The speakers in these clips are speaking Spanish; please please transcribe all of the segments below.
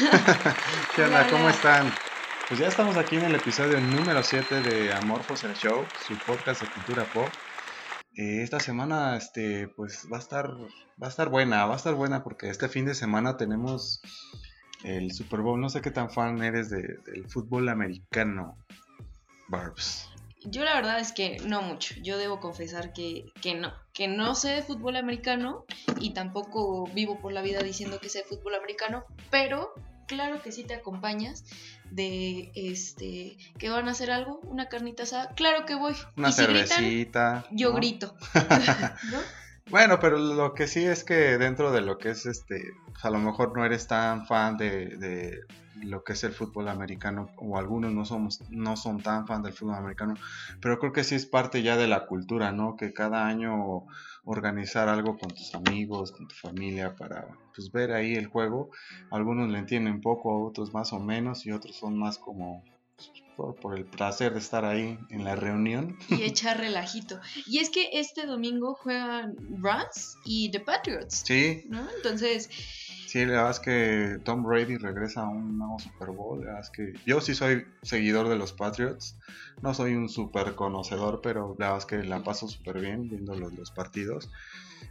¿Qué onda? ¿Cómo están? Pues ya estamos aquí en el episodio número 7 de Amorphos el Show, su podcast de cultura pop. Eh, esta semana, este, pues va a estar, va a estar buena, va a estar buena porque este fin de semana tenemos el Super Bowl. No sé qué tan fan eres del fútbol americano, Barbs. Yo la verdad es que no mucho. Yo debo confesar que, que no. Que no sé de fútbol americano y tampoco vivo por la vida diciendo que sé de fútbol americano, pero claro que sí te acompañas de este que van a hacer algo, una carnita asada, claro que voy. Una cervecita. yo grito. ¿No? Bueno, pero lo que sí es que dentro de lo que es este, pues, a lo mejor no eres tan fan de, de, lo que es el fútbol americano, o algunos no somos, no son tan fan del fútbol americano, pero creo que sí es parte ya de la cultura, ¿no? Que cada año organizar algo con tus amigos, con tu familia, para pues ver ahí el juego. Algunos le entienden poco, otros más o menos, y otros son más como por, el placer de estar ahí en la reunión. Y echar relajito. Y es que este domingo juegan Rams y The Patriots. Sí. ¿no? Entonces... Sí, la verdad es que Tom Brady regresa a un nuevo Super Bowl. La verdad es que yo sí soy seguidor de los Patriots. No soy un super conocedor, pero la verdad es que la paso súper bien viendo los, los, partidos.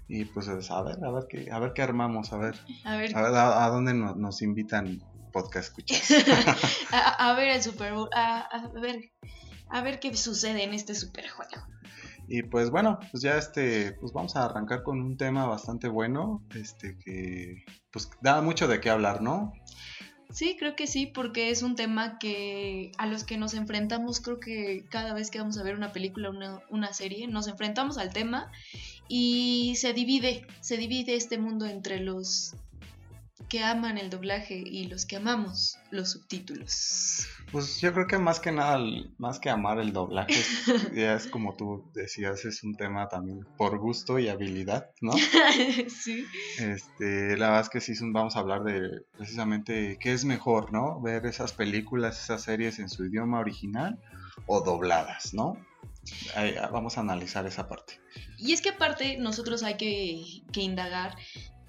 Y pues a ver, a ver qué, a ver qué armamos, a ver. A ver, a, dónde nos, nos invitan podcast escuchas. a, ver el Super Bowl, a, ver, a ver qué sucede en este super juego. Y pues bueno, pues ya este, pues vamos a arrancar con un tema bastante bueno, este que pues da mucho de qué hablar, ¿no? Sí, creo que sí, porque es un tema que a los que nos enfrentamos, creo que cada vez que vamos a ver una película, una, una serie, nos enfrentamos al tema y se divide, se divide este mundo entre los que aman el doblaje y los que amamos los subtítulos. Pues yo creo que más que nada, más que amar el doblaje, ya es como tú decías, es un tema también por gusto y habilidad, ¿no? sí. Este, la verdad es que sí vamos a hablar de precisamente qué es mejor, ¿no? Ver esas películas, esas series en su idioma original o dobladas, ¿no? vamos a analizar esa parte. Y es que aparte nosotros hay que, que indagar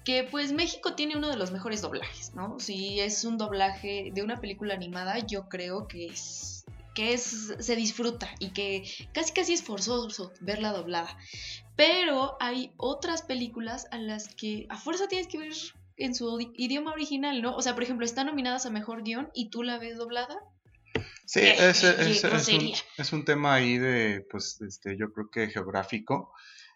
que pues México tiene uno de los mejores doblajes, ¿no? Si es un doblaje de una película animada, yo creo que es que es se disfruta y que casi casi es forzoso verla doblada. Pero hay otras películas a las que a fuerza tienes que ver en su idioma original, ¿no? O sea, por ejemplo, están nominadas a mejor guion y tú la ves doblada. Sí, es, es, un, es, un, tema ahí de, pues, este, yo creo que geográfico.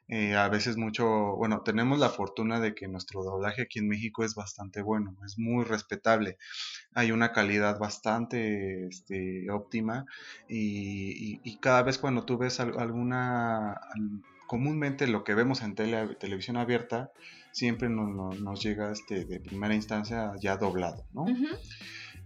Eh, a veces mucho, bueno, tenemos la fortuna de que nuestro doblaje aquí en México es bastante bueno, es muy respetable. Hay una calidad bastante este, óptima y, cada vez cuando tú ves alguna, comúnmente lo que vemos en televisión abierta, siempre nos, llega este, de primera instancia ya doblado, ¿no?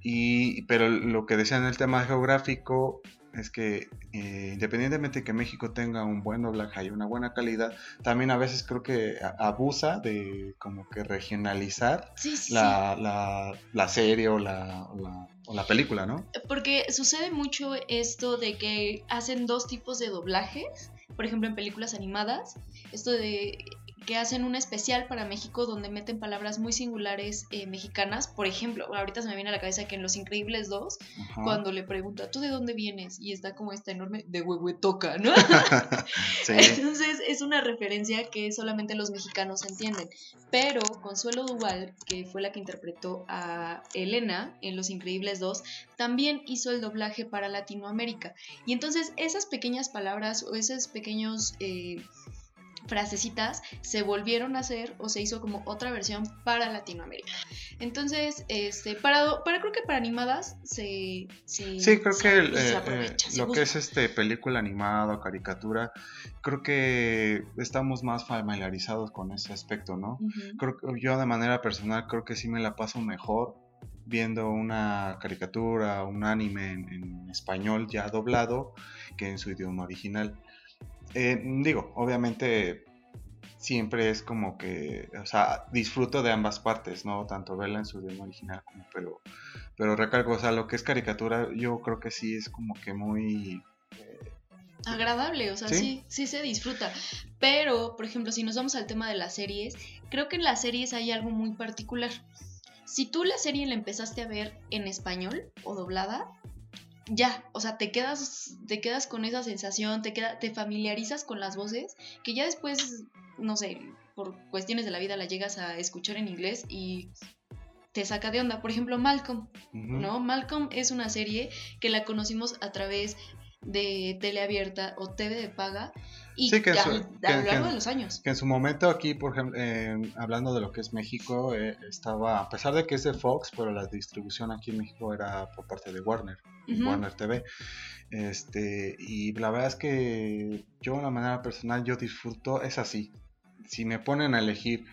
Y, pero lo que decía en el tema geográfico, es que eh, independientemente de que México tenga un buen doblaje y una buena calidad, también a veces creo que abusa de como que regionalizar la, La, serie o la, o la, película, ¿no? Porque sucede mucho esto de que hacen dos tipos de doblajes, por ejemplo en películas animadas, esto de que hacen un especial para México donde meten palabras muy singulares eh, mexicanas. Por ejemplo, ahorita se me viene a la cabeza que en Los Increíbles 2, cuando le pregunta, ¿tú de dónde vienes? Y está como esta enorme de huehuetoca, ¿no? Entonces es una referencia que solamente los mexicanos entienden. Pero Consuelo Duval, que fue la que interpretó a Elena en Los Increíbles 2, también hizo el doblaje para Latinoamérica. Y entonces esas pequeñas palabras o esos pequeños... Eh, frasecitas se volvieron a hacer o se hizo como otra versión para Latinoamérica. Entonces, este, para, para creo que para animadas se... sí, creo que eh, eh, lo que es este película animada o caricatura, creo que estamos más familiarizados con ese aspecto, ¿no? creo que yo de manera personal creo que sí me la paso mejor viendo una caricatura, un anime en español ya doblado que en su idioma original. Eh, digo, obviamente siempre es como que, o sea, disfruto de ambas partes, ¿no? Tanto verla en su idioma original como, pero, pero recargo, o sea, lo que es caricatura, yo creo que sí es como que muy... Eh, Agradable, o sea, ¿Sí? ¿Sí? se disfruta. Pero, por ejemplo, si nos vamos al tema de las series, creo que en las series hay algo muy particular. si tú la serie la empezaste a ver en español o doblada, ya, o sea, te quedas, te quedas con esa sensación, te, queda, te familiarizas con las voces, que ya después, no sé, por cuestiones de la vida la llegas a escuchar en inglés y te saca de onda. Por ejemplo, Malcolm, ¿no? Malcolm es una serie que la conocimos a través de tele abierta o TV de paga y que a, lo largo de los años. Que en su momento aquí, por ejemplo, hablando de lo que es México, eh, estaba, a pesar de que es de Fox, pero la distribución aquí en México era por parte de Warner, Warner TV. Este, y la verdad es que yo, de la manera personal, yo disfruto, es así. Si me ponen a elegir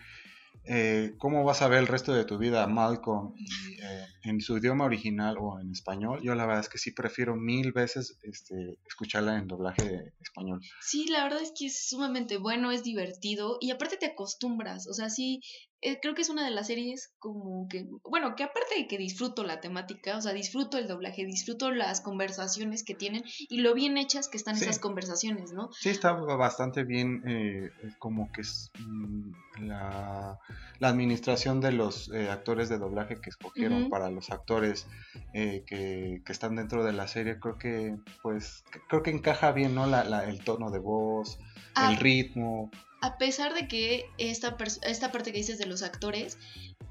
eh, cómo vas a ver el resto de tu vida Malcolm eh, en su idioma original o en español, yo la verdad es que sí prefiero mil veces este, escucharla en doblaje español. Sí, la verdad es que es sumamente bueno, es divertido y aparte te acostumbras, o sea, sí, eh, creo que es una de las series como que, bueno, que aparte de que disfruto la temática, o sea, disfruto el doblaje, disfruto las conversaciones que tienen y lo bien hechas que están esas conversaciones, ¿no? Sí, está bastante bien, eh, como que es mm, la, administración de los eh, actores de doblaje que escogieron para los actores que, que, están dentro de la serie, creo que, pues, creo que encaja bien, ¿no? La, el tono de voz, el ritmo a pesar de que esta, esta parte que dices de los actores,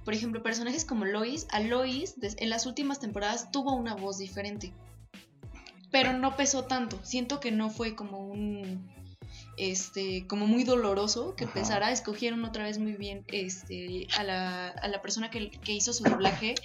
por ejemplo, personajes como Lois, a Lois en las últimas temporadas tuvo una voz diferente, pero no pesó tanto. Siento que no fue como un este, como muy doloroso que pesara. Escogieron otra vez muy bien este, a, la, a la persona que, que, hizo su doblaje,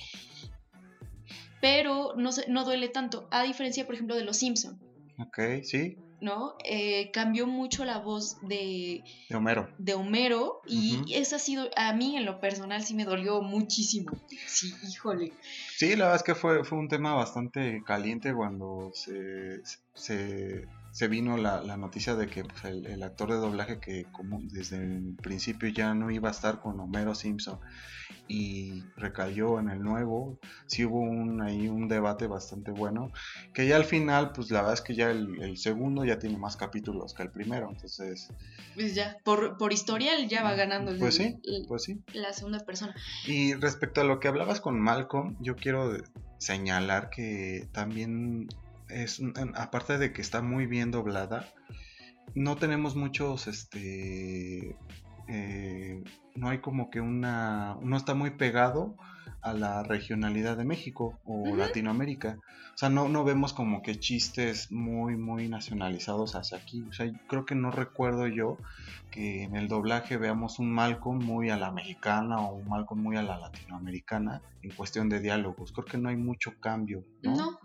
pero no, no duele tanto, a diferencia, por ejemplo, de Los Simpson. Ok, sí. ¿No? Eh, cambió mucho la voz de, de Homero. De Homero y esa ha sido, a mí en lo personal sí me dolió muchísimo. Sí, híjole. Sí, la verdad es que fue, fue un tema bastante caliente cuando se, se se vino la, la noticia de que pues, el, actor de doblaje que como desde el principio ya no iba a estar con Homero Simpson y recayó en el nuevo, sí hubo un, ahí un debate bastante bueno, que ya al final, pues la verdad es que ya el, segundo ya tiene más capítulos que el primero, entonces... Pues ya, por, por historial ya va ganando el, pues sí, pues sí. la segunda persona. Y respecto a lo que hablabas con Malcolm, yo quiero señalar que también es aparte de que está muy bien doblada, no tenemos muchos, este, eh, no hay como que una, no está muy pegado a la regionalidad de México o Latinoamérica. O sea, no, no vemos como que chistes muy, muy nacionalizados hacia aquí. O sea, creo que no recuerdo yo que en el doblaje veamos un Malcolm muy a la mexicana o un Malcolm muy a la latinoamericana en cuestión de diálogos. Creo que no hay mucho cambio, ¿no? No,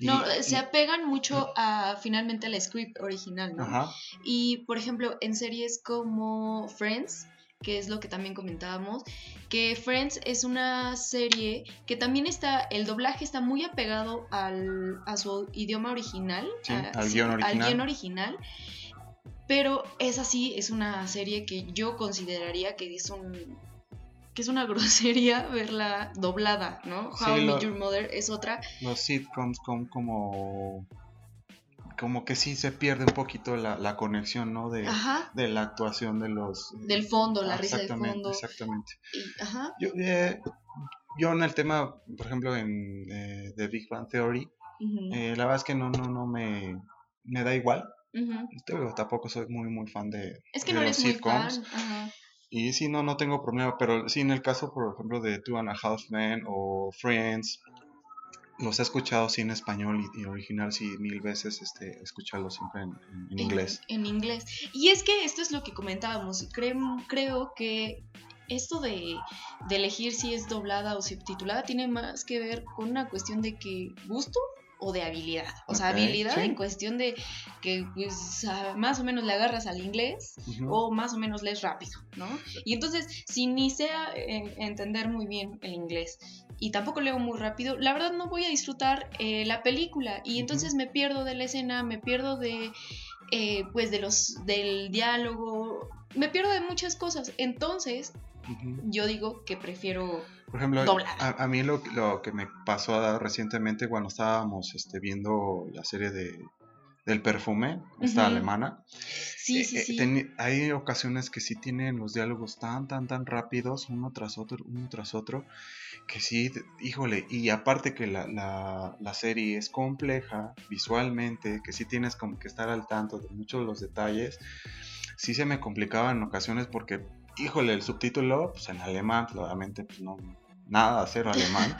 no, se apegan mucho a finalmente al script original, ¿no? Y por ejemplo, en series como Friends, que es lo que también comentábamos, que Friends es una serie que también está, el doblaje está muy apegado al, a su idioma original, al, guion original. al guion original. Pero es así, es una serie que yo consideraría que es un que es una grosería verla doblada, ¿no? How I Met Your Mother es otra. Los sitcoms con como como que sí se pierde un poquito la, conexión, ¿no? De, de, la actuación de los... Del fondo, la risa del fondo. Exactamente. ajá. Yo, eh, yo, en el tema, por ejemplo, en eh, The Big Bang Theory, eh, la verdad es que no, no, no me, me da igual. tampoco soy muy, muy fan de, es que no eres sitcoms. Muy fan. Ajá. Y sí, no, no tengo problema, pero sí en el caso, por ejemplo, de Two and a Half Men o Friends, los he escuchado sí en español y, original sí mil veces, este, escucharlo siempre en, inglés. En, inglés. Y es que esto es lo que comentábamos, creo, creo que esto de, de elegir si es doblada o subtitulada tiene más que ver con una cuestión de que gusto o de habilidad. O sea, habilidad en cuestión de que pues más o menos le agarras al inglés o más o menos lees rápido, ¿no? Y entonces, si ni sea entender muy bien el inglés y tampoco leo muy rápido, la verdad no voy a disfrutar eh, la película y entonces me pierdo de la escena, me pierdo de eh, pues de los del diálogo, me pierdo de muchas cosas. Entonces, yo digo que prefiero por ejemplo, a, mí lo, lo, que me pasó recientemente cuando estábamos este, viendo la serie de del perfume, esta alemana. Sí, sí, sí. hay ocasiones que sí tienen los diálogos tan, tan, tan rápidos, uno tras otro, uno tras otro, que sí, híjole, y aparte que la, la, la serie es compleja visualmente, que sí tienes como que estar al tanto de muchos de los detalles, sí se me complicaba en ocasiones porque, híjole, el subtítulo, pues en alemán, claramente, pues no, nada, cero alemán.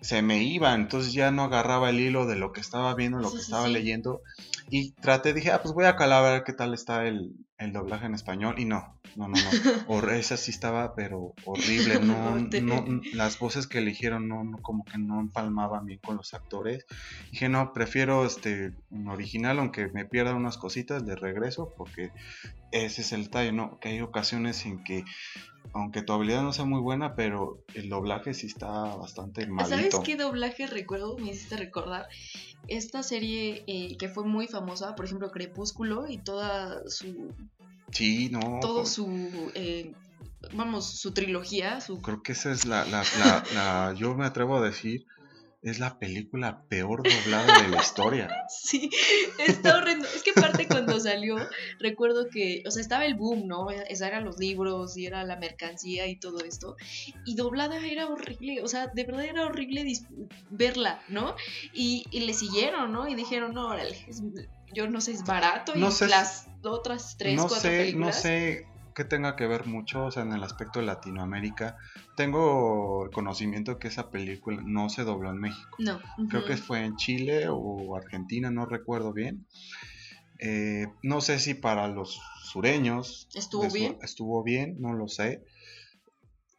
se me iba, entonces ya no agarraba el hilo de lo que estaba viendo, lo que estaba leyendo. Y traté, dije, ah, pues voy a calar a ver qué tal está el, el doblaje en español. Y no, no, no, no. esa sí estaba, pero horrible. No, no, las voces que eligieron no, no, como que no empalmaban bien con los actores. Dije, no, prefiero este un original, aunque me pierda unas cositas de regreso, porque ese es el tallo, ¿no? Que hay ocasiones en que aunque tu habilidad no sea muy buena, pero el doblaje sí está bastante malito. ¿Sabes qué doblaje recuerdo? Me hiciste recordar esta serie eh, que fue muy famosa, por ejemplo, Crepúsculo y toda su... Sí, no. Todo su... Eh, vamos, su trilogía. Su... Creo que esa es la, la, la, Yo me atrevo a decir es la película peor doblada de la historia. Sí, está horrendo. Es que aparte cuando salió, recuerdo que, o sea, estaba el boom, ¿no? Esa eran los libros y era la mercancía y todo esto. Y doblada era horrible, o sea, de verdad era horrible verla, ¿no? Y, le siguieron, ¿no? Y dijeron, no, órale, yo no sé, es barato y las otras tres, no cuatro sé, películas. No sé que tenga que ver mucho, o sea, en el aspecto de Latinoamérica. Tengo conocimiento que esa película no se dobló en México. No. Creo que fue en Chile o Argentina, no recuerdo bien. Eh, no sé si para los sureños estuvo bien. Estuvo bien, no lo sé.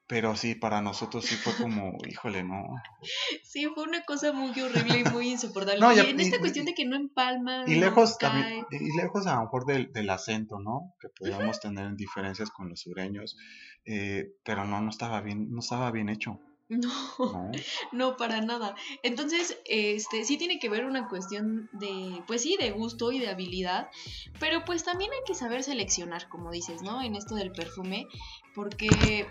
Pero sí, para nosotros sí fue como, híjole, no. Sí, fue una cosa muy horrible y muy insoportable. No, y, en esta cuestión de que no empalma. Y lejos también, y lejos a lo mejor del, del acento, ¿no? Que podíamos tener diferencias con los sureños. Eh, pero no, no estaba bien, no estaba bien hecho. No, no, no, para nada. Entonces, este, sí tiene que ver una cuestión de, pues sí, de gusto y de habilidad, pero pues también hay que saber seleccionar, como dices, ¿no? En esto del perfume, porque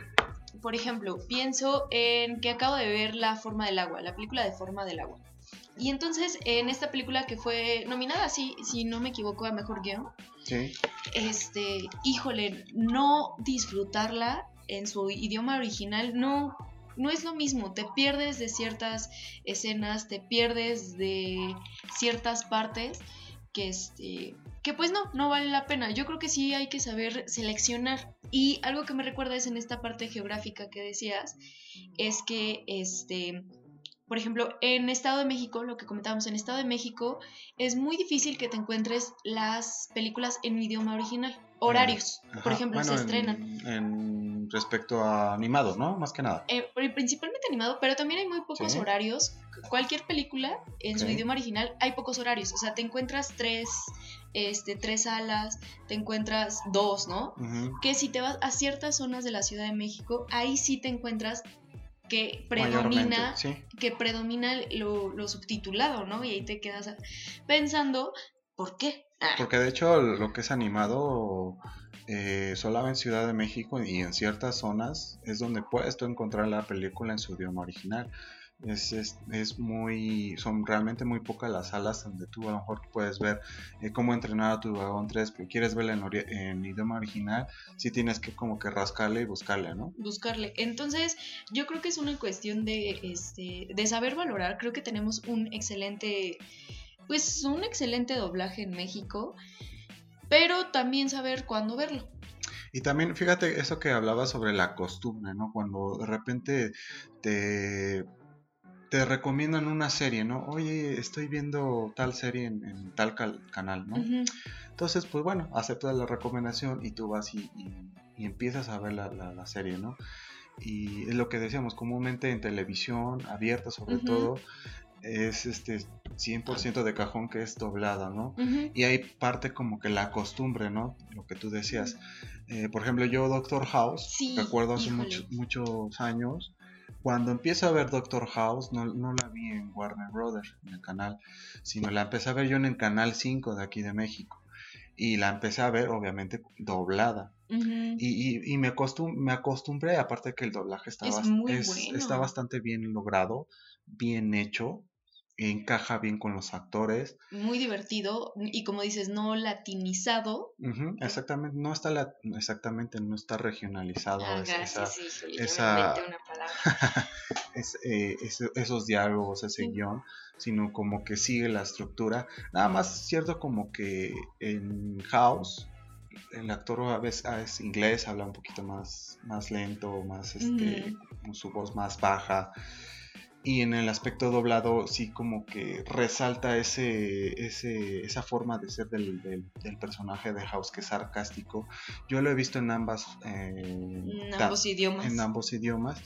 por ejemplo, pienso en que acabo de ver La forma del agua, la película de forma del agua. Y entonces, en esta película que fue nominada, si, si no me equivoco, a Mejor Guión, este, híjole, no disfrutarla en su idioma original no, no es lo mismo, te pierdes de ciertas escenas, te pierdes de ciertas partes que este que pues no, no vale la pena. Yo creo que sí hay que saber seleccionar. Y algo que me recuerda es en esta parte geográfica que decías, es que este por ejemplo, en Estado de México, lo que comentábamos, en Estado de México es muy difícil que te encuentres las películas en idioma original. Horarios, por ejemplo, se estrenan. En, respecto a animado, ¿no? Más que nada. Eh, principalmente animado, pero también hay muy pocos horarios. Cualquier película en su idioma original hay pocos horarios. O sea, te encuentras tres, este, tres salas, te encuentras dos, ¿no? Que si te vas a ciertas zonas de la Ciudad de México, ahí sí te encuentras que predomina, que predomina lo, subtitulado, ¿no? Y ahí te quedas pensando, ¿por qué? Ah. Porque de hecho lo que es animado eh, solo en Ciudad de México y en ciertas zonas es donde puedes tú encontrar la película en su idioma original es, es, es, muy, son realmente muy pocas las salas donde tú a lo mejor puedes ver eh, cómo entrenar a tu vagón 3, pero quieres verla en, en, idioma original, sí tienes que como que rascarle y buscarle, ¿no? Buscarle. Entonces, yo creo que es una cuestión de, este, de saber valorar. Creo que tenemos un excelente, pues un excelente doblaje en México, pero también saber cuándo verlo. Y también, fíjate eso que hablaba sobre la costumbre, ¿no? Cuando de repente te te recomiendan una serie, ¿no? Oye, estoy viendo tal serie en, tal canal, ¿no? Entonces, pues bueno, aceptas la recomendación y tú vas y, empiezas a ver la, serie, ¿no? Y es lo que decíamos, comúnmente en televisión, abierta sobre todo, es este 100% de cajón que es doblada, ¿no? Y hay parte como que la costumbre, ¿no? Lo que tú decías. Eh, por ejemplo, yo Doctor House, recuerdo hace muchos años, cuando empiezo a ver Doctor House, no, la vi en Warner Brothers, en el canal, sino la empecé a ver yo en el canal 5 de aquí de México. Y la empecé a ver, obviamente, doblada. y, me, me acostumbré, aparte que el doblaje está, está bastante bien logrado, bien hecho. Encaja bien con los actores. Muy divertido y como dices, no latinizado. exactamente, no está la, exactamente, no está regionalizado. Ah, esa, una palabra. Eh, esos diálogos, ese guion, sino como que sigue la estructura. Nada más cierto como que en House el actor a veces ah, es inglés, habla un poquito más, más lento, más este, con su voz más baja y en el aspecto doblado sí como que resalta ese, ese esa forma de ser del, del, personaje de House que es sarcástico. Yo lo he visto en ambas en ambos idiomas. En ambos idiomas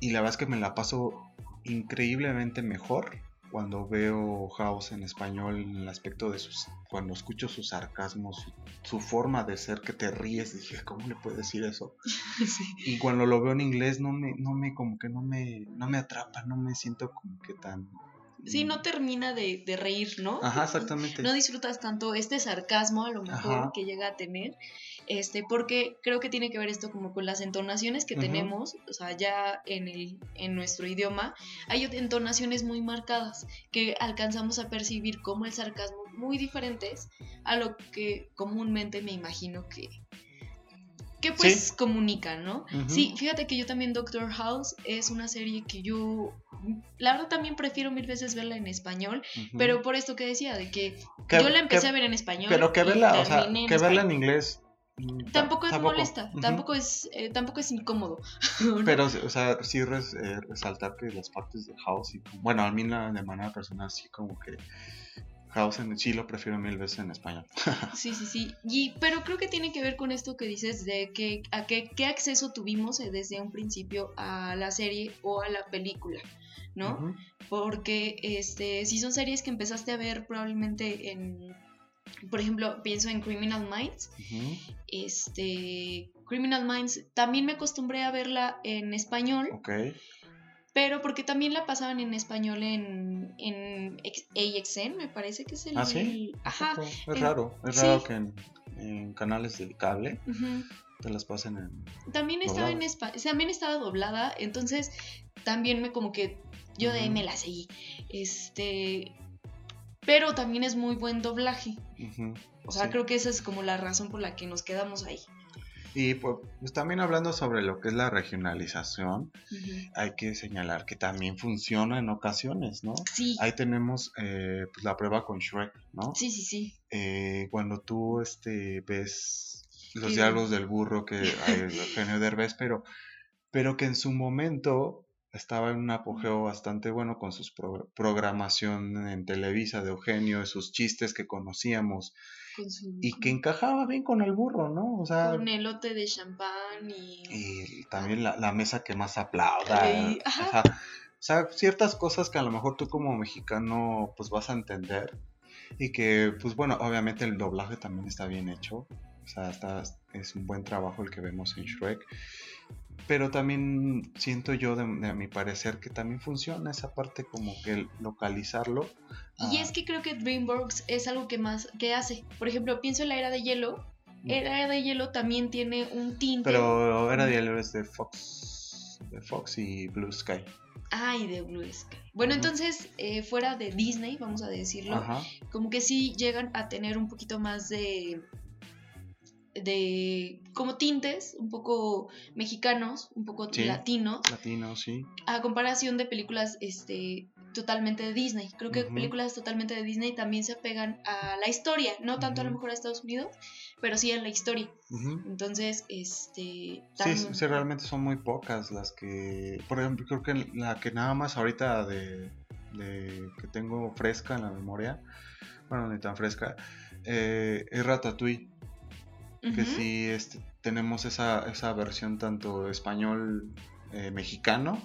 y la verdad es que me la paso increíblemente mejor cuando veo House en español en el aspecto de sus cuando escucho sus sarcasmos su, forma de ser que te ríes dije cómo le puedo decir eso y cuando lo veo en inglés no me no me como que no me no me atrapa no me siento como que tan Sí, no termina de, de reír, ¿no? Ajá, exactamente. No disfrutas tanto este sarcasmo a lo mejor que llega a tener este, porque creo que tiene que ver esto como con las entonaciones que tenemos, o sea, ya en, el, en nuestro idioma, hay entonaciones muy marcadas que alcanzamos a percibir como el sarcasmo muy diferentes a lo que comúnmente me imagino que, que pues comunican, ¿no? Sí, fíjate que yo también Doctor House es una serie que yo, la verdad también prefiero mil veces verla en español, pero por esto que decía, de que, yo la empecé a ver en español. Pero que verla, o sea, que verla en inglés tampoco es molesta, tampoco es eh, tampoco es incómodo. Pero, o sea, sí eh, resaltar que las partes de House, y, bueno, a mí de manera personal, sí como que House en sí lo prefiero mil veces en español. sí, sí, sí. Y, pero creo que tiene que ver con esto que dices de que a qué, qué acceso tuvimos eh, desde un principio a la serie o a la película. ¿no? Porque este, si son series que empezaste a ver probablemente en por ejemplo, pienso en Criminal Minds. Este, Criminal Minds, también me acostumbré a verla en español. Ok. Pero porque también la pasaban en español en, en AXN, me parece que es el... Ah, sí. Ajá. Es raro, es raro que en, canales de cable te las pasen en... También estaba en también estaba doblada, entonces también me como que yo de ahí me la seguí. Este, pero también es muy buen doblaje. o sea, creo que esa es como la razón por la que nos quedamos ahí. Y pues, pues también hablando sobre lo que es la regionalización, hay que señalar que también funciona en ocasiones, ¿no? Sí. Ahí tenemos eh, pues, la prueba con Shrek, ¿no? Sí, sí, sí. Eh, cuando tú este, ves los diálogos del burro que hay Eugenio Derbez, pero, pero que en su momento estaba en un apogeo bastante bueno con su programación en Televisa de Eugenio, sus chistes que conocíamos y que encajaba bien con el burro, ¿no? O sea, con elote de champán y... y también la, mesa que más aplauda. O sea, ciertas cosas que a lo mejor tú como mexicano pues vas a entender y que pues bueno, obviamente el doblaje también está bien hecho. O sea, está, es un buen trabajo el que vemos en Shrek pero también siento yo, de, mi parecer, que también funciona esa parte como que localizarlo. Y es que creo que DreamWorks es algo que más que hace. Por ejemplo, pienso en la era de hielo. Mm. Era de hielo también tiene un tinte. Pero era de hielo es de Fox, de Fox y Blue Sky. Ah, y de Blue Sky. Bueno, entonces, eh, fuera de Disney, vamos a decirlo, como que sí llegan a tener un poquito más de de como tintes un poco mexicanos, un poco latinos. Latinos, sí. A comparación de películas este totalmente de Disney. Creo que películas totalmente de Disney también se apegan a la historia, no tanto a lo mejor a Estados Unidos, pero sí a la historia. Entonces, este sí, sí, realmente son muy pocas las que, por ejemplo, creo que la que nada más ahorita de, que tengo fresca en la memoria, bueno, ni tan fresca, eh, es Ratatouille que sí este, tenemos esa, esa versión tanto español eh, mexicano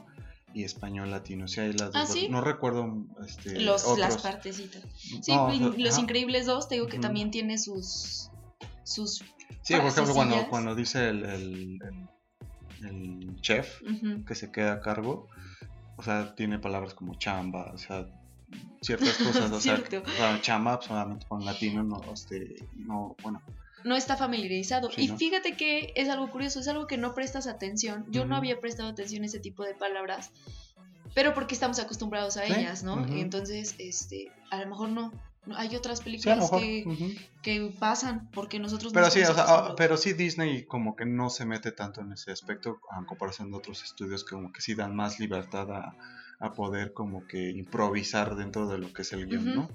y español latino. ¿Ah, No recuerdo este, Los, las partecitas. Sí, Los Increíbles dos te digo que también tiene sus... sus sí, por ejemplo, cuando, cuando dice el, el, el, chef que se queda a cargo, o sea, tiene palabras como chamba, o sea, ciertas cosas, o sea, chamba solamente con latino, no, este, no, bueno, no está familiarizado. y fíjate que es algo curioso, es algo que no prestas atención. Yo no había prestado atención a ese tipo de palabras pero porque estamos acostumbrados a ellas, ¿no? Entonces, este, a lo mejor no. Hay otras películas que, pasan porque nosotros pero sí, o sea, ah, pero sí Disney como que no se mete tanto en ese aspecto en comparación de otros estudios que como que sí dan más libertad a, a poder como que improvisar dentro de lo que es el guion, ¿no?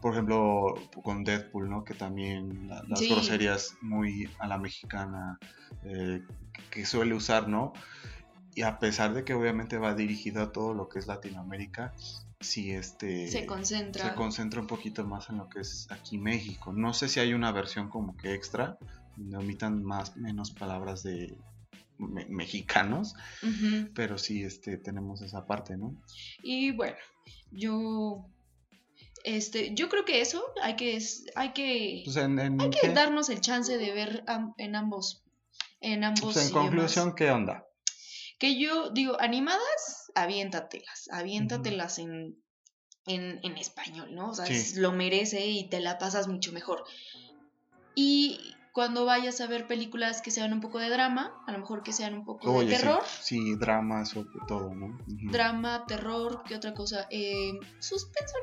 Por ejemplo, con Deadpool, ¿no? Que también las groserías muy a la mexicana eh, que suele usar, ¿no? Y a pesar de que obviamente va dirigido a todo lo que es Latinoamérica, sí este se concentra se concentra un poquito más en lo que es aquí México. No sé si hay una versión como que extra donde omitan más menos palabras de mexicanos, pero sí este tenemos esa parte, ¿no? Y bueno, yo este, yo creo que eso hay que hay que, pues hay que darnos el chance de ver en ambos en ambos. Pues en conclusión, ¿qué onda? Que yo digo, animadas, aviéntatelas, aviéntatelas en, en, en, español, ¿no? O sea, lo merece y te la pasas mucho mejor. Y cuando vayas a ver películas que sean un poco de drama, a lo mejor que sean un poco de terror. Sí, drama sobre todo, ¿no? Drama, terror, ¿qué otra cosa? Eh, suspenso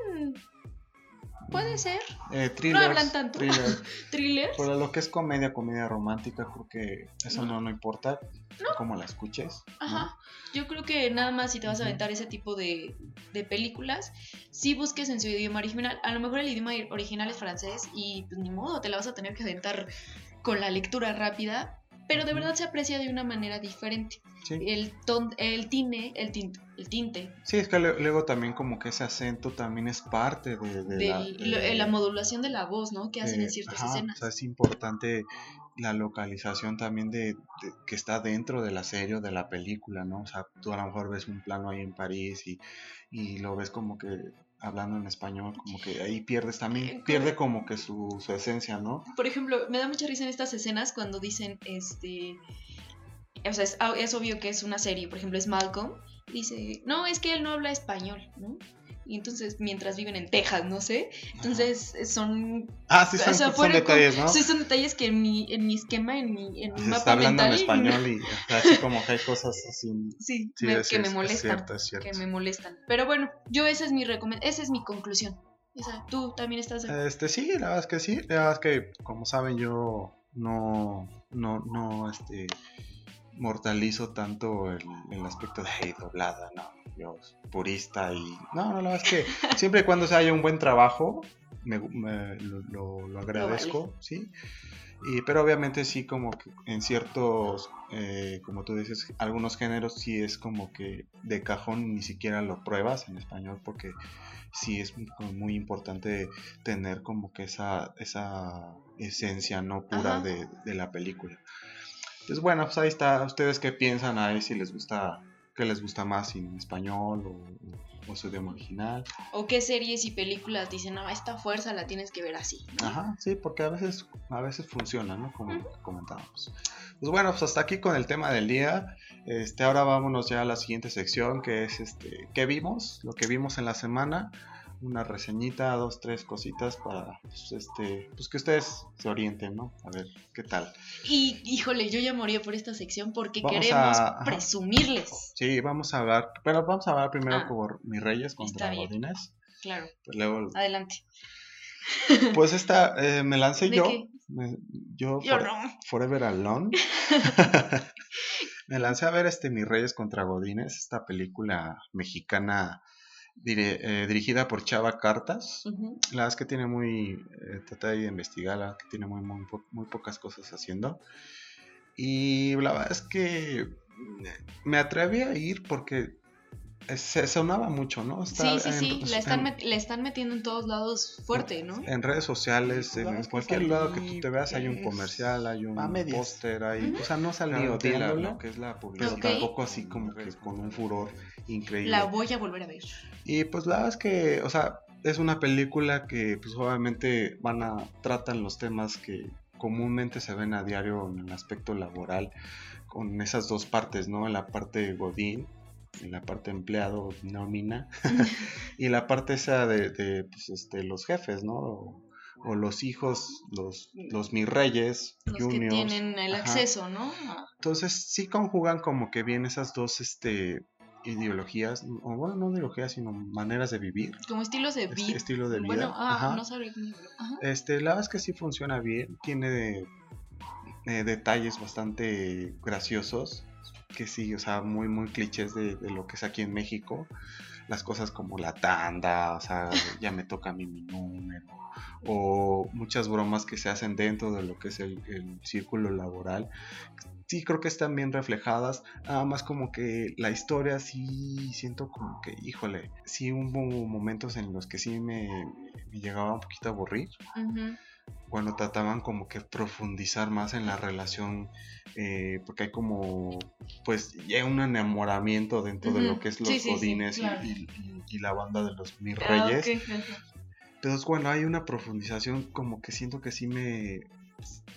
Puede ser. Eh, no hablan tanto. Thriller. Thrillers. Pero lo que es comedia, comedia romántica, creo que eso no, no, importa. No. Como la escuches. Ajá. Yo creo que nada más si te vas a aventar ese tipo de, de películas, si busques en su idioma original. A lo mejor el idioma original es francés y pues ni modo, te la vas a tener que aventar con la lectura rápida pero de verdad se aprecia de una manera diferente. El, ton, el tine, el tinte, el tinte. Sí, es que luego también como que ese acento también es parte de, la, modulación de la voz, ¿no? Que hacen en ciertas escenas. O sea, es importante la localización también de, que está dentro de la serie o de la película, ¿no? O sea, tú a lo mejor ves un plano ahí en París y, y lo ves como que hablando en español, como que ahí pierdes también, eh, pierde como que su, esencia, ¿no? Por ejemplo, me da mucha risa en estas escenas cuando dicen, este, o sea, es, es obvio que es una serie, por ejemplo, es Malcolm, dice, no, es que él no habla español, ¿no? Y entonces mientras viven en Texas, no sé. Entonces son... Ah, sí, son, son detalles, ¿no? Sí, son detalles que en mi, en mi esquema, en mi, en mi mapa Está hablando en español y así como que hay cosas así... Sí, que me molestan. Que me molestan. Pero bueno, yo esa es mi esa es mi conclusión. Esa, ¿Tú también estás Este, sí, la verdad es que sí. La verdad es que, como saben, yo no, no, no, este mortalizo tanto el, el aspecto de hey, doblada, no, yo purista y no, no, no, es que siempre y cuando se haya un buen trabajo, me, lo, lo, agradezco, ¿sí? Y, pero obviamente sí como que en ciertos, eh, como tú dices, algunos géneros sí es como que de cajón ni siquiera lo pruebas en español porque sí es muy importante tener como que esa, esa esencia no pura de, de, la película. Pues bueno, pues ahí está. ¿Ustedes qué piensan ahí? Si les gusta, qué les gusta más, en español o, su idioma original. O qué series y películas dicen, no, esta fuerza la tienes que ver así. Ajá, sí, porque a veces, a veces funciona, ¿no? Como comentábamos. Pues bueno, pues hasta aquí con el tema del día. Este, ahora vámonos ya a la siguiente sección, que es este, ¿qué vimos? Lo que vimos en la semana una reseñita, dos, tres cositas para pues, este, pues que ustedes se orienten, ¿no? A ver qué tal. Y híjole, yo ya moría por esta sección porque queremos presumirles. Sí, vamos a hablar, pero vamos a hablar primero ah, por Mis Reyes contra Godines. Claro. Pues luego, Adelante. Pues esta eh, me lancé yo. yo, yo no. Forever Alone. me lancé a ver este Mis Reyes contra Godines, esta película mexicana eh, dirigida por Chava Cartas. La verdad es que tiene muy, eh, trata de investigarla, que tiene muy, muy, muy, pocas cosas haciendo. Y la verdad es que me atreví a ir porque se sonaba mucho, ¿no? sí, sí, sí, le están, metiendo en todos lados fuerte, ¿no? En redes sociales, en, cualquier lado que tú te veas hay un comercial, hay un póster, hay, o sea, no salió de lo que es la publicidad, tampoco así como que con un furor increíble. La voy a volver a ver. Y pues la verdad es que, o sea, es una película que pues obviamente van a, tratan los temas que comúnmente se ven a diario en el aspecto laboral con esas dos partes, ¿no? En la parte Godín en la parte empleado nómina y la parte esa de, pues, este, los jefes, ¿no? O, los hijos, los, los mis reyes, los que tienen el acceso, ¿no? Entonces sí conjugan como que bien esas dos, este, ideologías, o bueno, no ideologías, sino maneras de vivir. Como estilos de vida. estilo de vida. Bueno, ah, no sabría Este, la verdad es que sí funciona bien, tiene eh, detalles bastante graciosos, que sí, o sea, muy, muy clichés de, lo que es aquí en México. Las cosas como la tanda, o sea, ya me toca a mí mi número, o muchas bromas que se hacen dentro de lo que es el, círculo laboral. Sí, creo que están bien reflejadas, nada más como que la historia sí siento como que, híjole, sí hubo momentos en los que sí me, llegaba un poquito a aburrir cuando trataban como que profundizar más en la relación, eh, porque hay como, pues, ya un enamoramiento dentro de lo que es los godines y, la banda de los mis ah, reyes. Entonces, bueno, hay una profundización como que siento que sí me,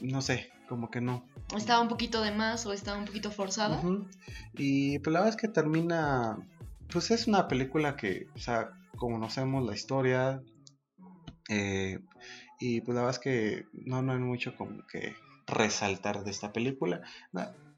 no sé, como que no. Estaba un poquito de más o estaba un poquito forzada. Y pues la verdad es que termina, pues es una película que, o sea, conocemos la historia, eh, y pues la verdad es que no, hay mucho como que resaltar de esta película.